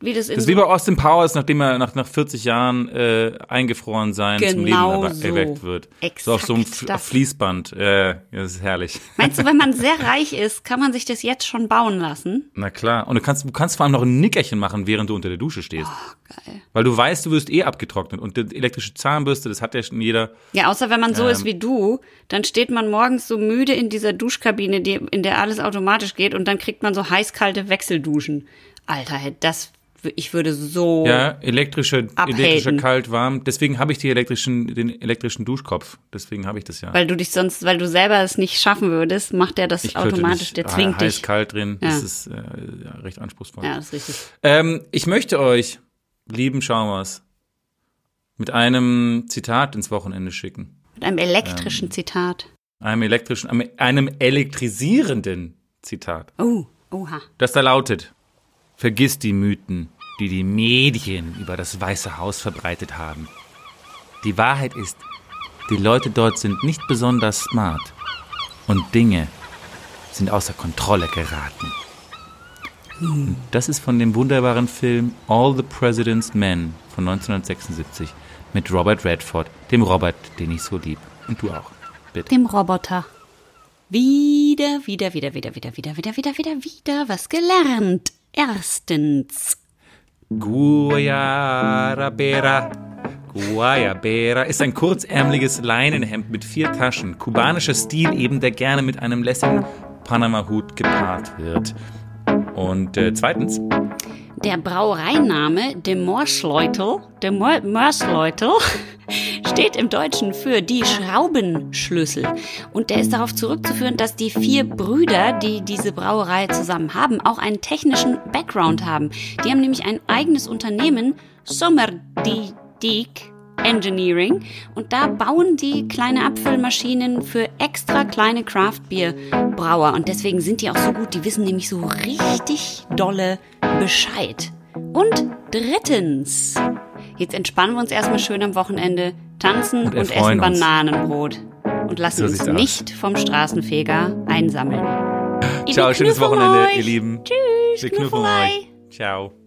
Wie das in Das ist wie bei Austin Powers, nachdem er nach, nach 40 Jahren äh, eingefroren sein zum Leben Genau so. erweckt wird. so auf so einem Exakt F das. Fließband. Äh, das ist herrlich. Meinst du, wenn man sehr reich ist, kann man sich das jetzt schon bauen lassen? Na klar. Und du kannst, du kannst vor allem noch ein Nickerchen machen, während du unter der Dusche stehst. Oh, Geil. Weil du weißt, du wirst eh abgetrocknet. Und die elektrische Zahnbürste, das hat ja schon jeder. Ja, außer wenn man so Ähm. ist wie du, dann steht man morgens so müde in dieser Duschkabine, die, in der alles automatisch geht und dann kriegt man so heiß-kalte Wechselduschen. Alter, das ich würde so. Ja, elektrische, elektrischer kalt, warm. Deswegen habe ich die elektrischen, den elektrischen Duschkopf. Deswegen habe ich das ja. Weil du dich sonst, weil du selber es nicht schaffen würdest, macht er das ich automatisch, nicht, der ah, zwingt heiß, dich. kalt drin. Ja. Das ist äh, ja, recht anspruchsvoll. Ja, das ist richtig. Ähm, ich möchte euch, lieben Schaumers, mit einem Zitat ins Wochenende schicken. Mit einem Ähm. elektrischen Zitat. Einem elektrischen, einem elektrisierenden Zitat. Oh, oha. Das da lautet, vergiss die Mythen, die die Medien über das Weiße Haus verbreitet haben. Die Wahrheit ist, die Leute dort sind nicht besonders smart und Dinge sind außer Kontrolle geraten. Und Das ist von dem wunderbaren Film All the President's Men von 1976 mit Robert Redford, dem Robert, den ich so lieb. Und du auch. Bitte. Dem Roboter. Wieder, wieder, wieder, wieder, wieder, wieder, wieder, wieder, wieder, wieder was gelernt. Erstens. Guayabera. Guayabera ist ein kurzärmeliges Leinenhemd mit vier Taschen. Kubanischer Stil eben, der gerne mit einem lässigen Panama-Hut gepaart wird. Und äh, zweitens, Der Brauereiname De Morschleutel, De Mor- Morschleutel, steht im Deutschen für die Schraubenschlüssel. Und der ist darauf zurückzuführen, dass die vier Brüder, die diese Brauerei zusammen haben, auch einen technischen Background haben. Die haben nämlich ein eigenes Unternehmen, Sommerdiek Engineering. Und da bauen die kleine Abfüllmaschinen für extra kleine Craft-Bier-Brauer. Und deswegen sind die auch so gut. Die wissen nämlich so richtig dolle Bescheid. Und drittens, jetzt entspannen wir uns erstmal schön am Wochenende, tanzen und, essen erfreuen uns. Bananenbrot. Und lassen So uns sieht's aus. nicht vom Straßenfeger einsammeln. ciao, schönes Wochenende, euch. ihr Lieben. Tschüss, Wir Knuffelei. euch. Ciao.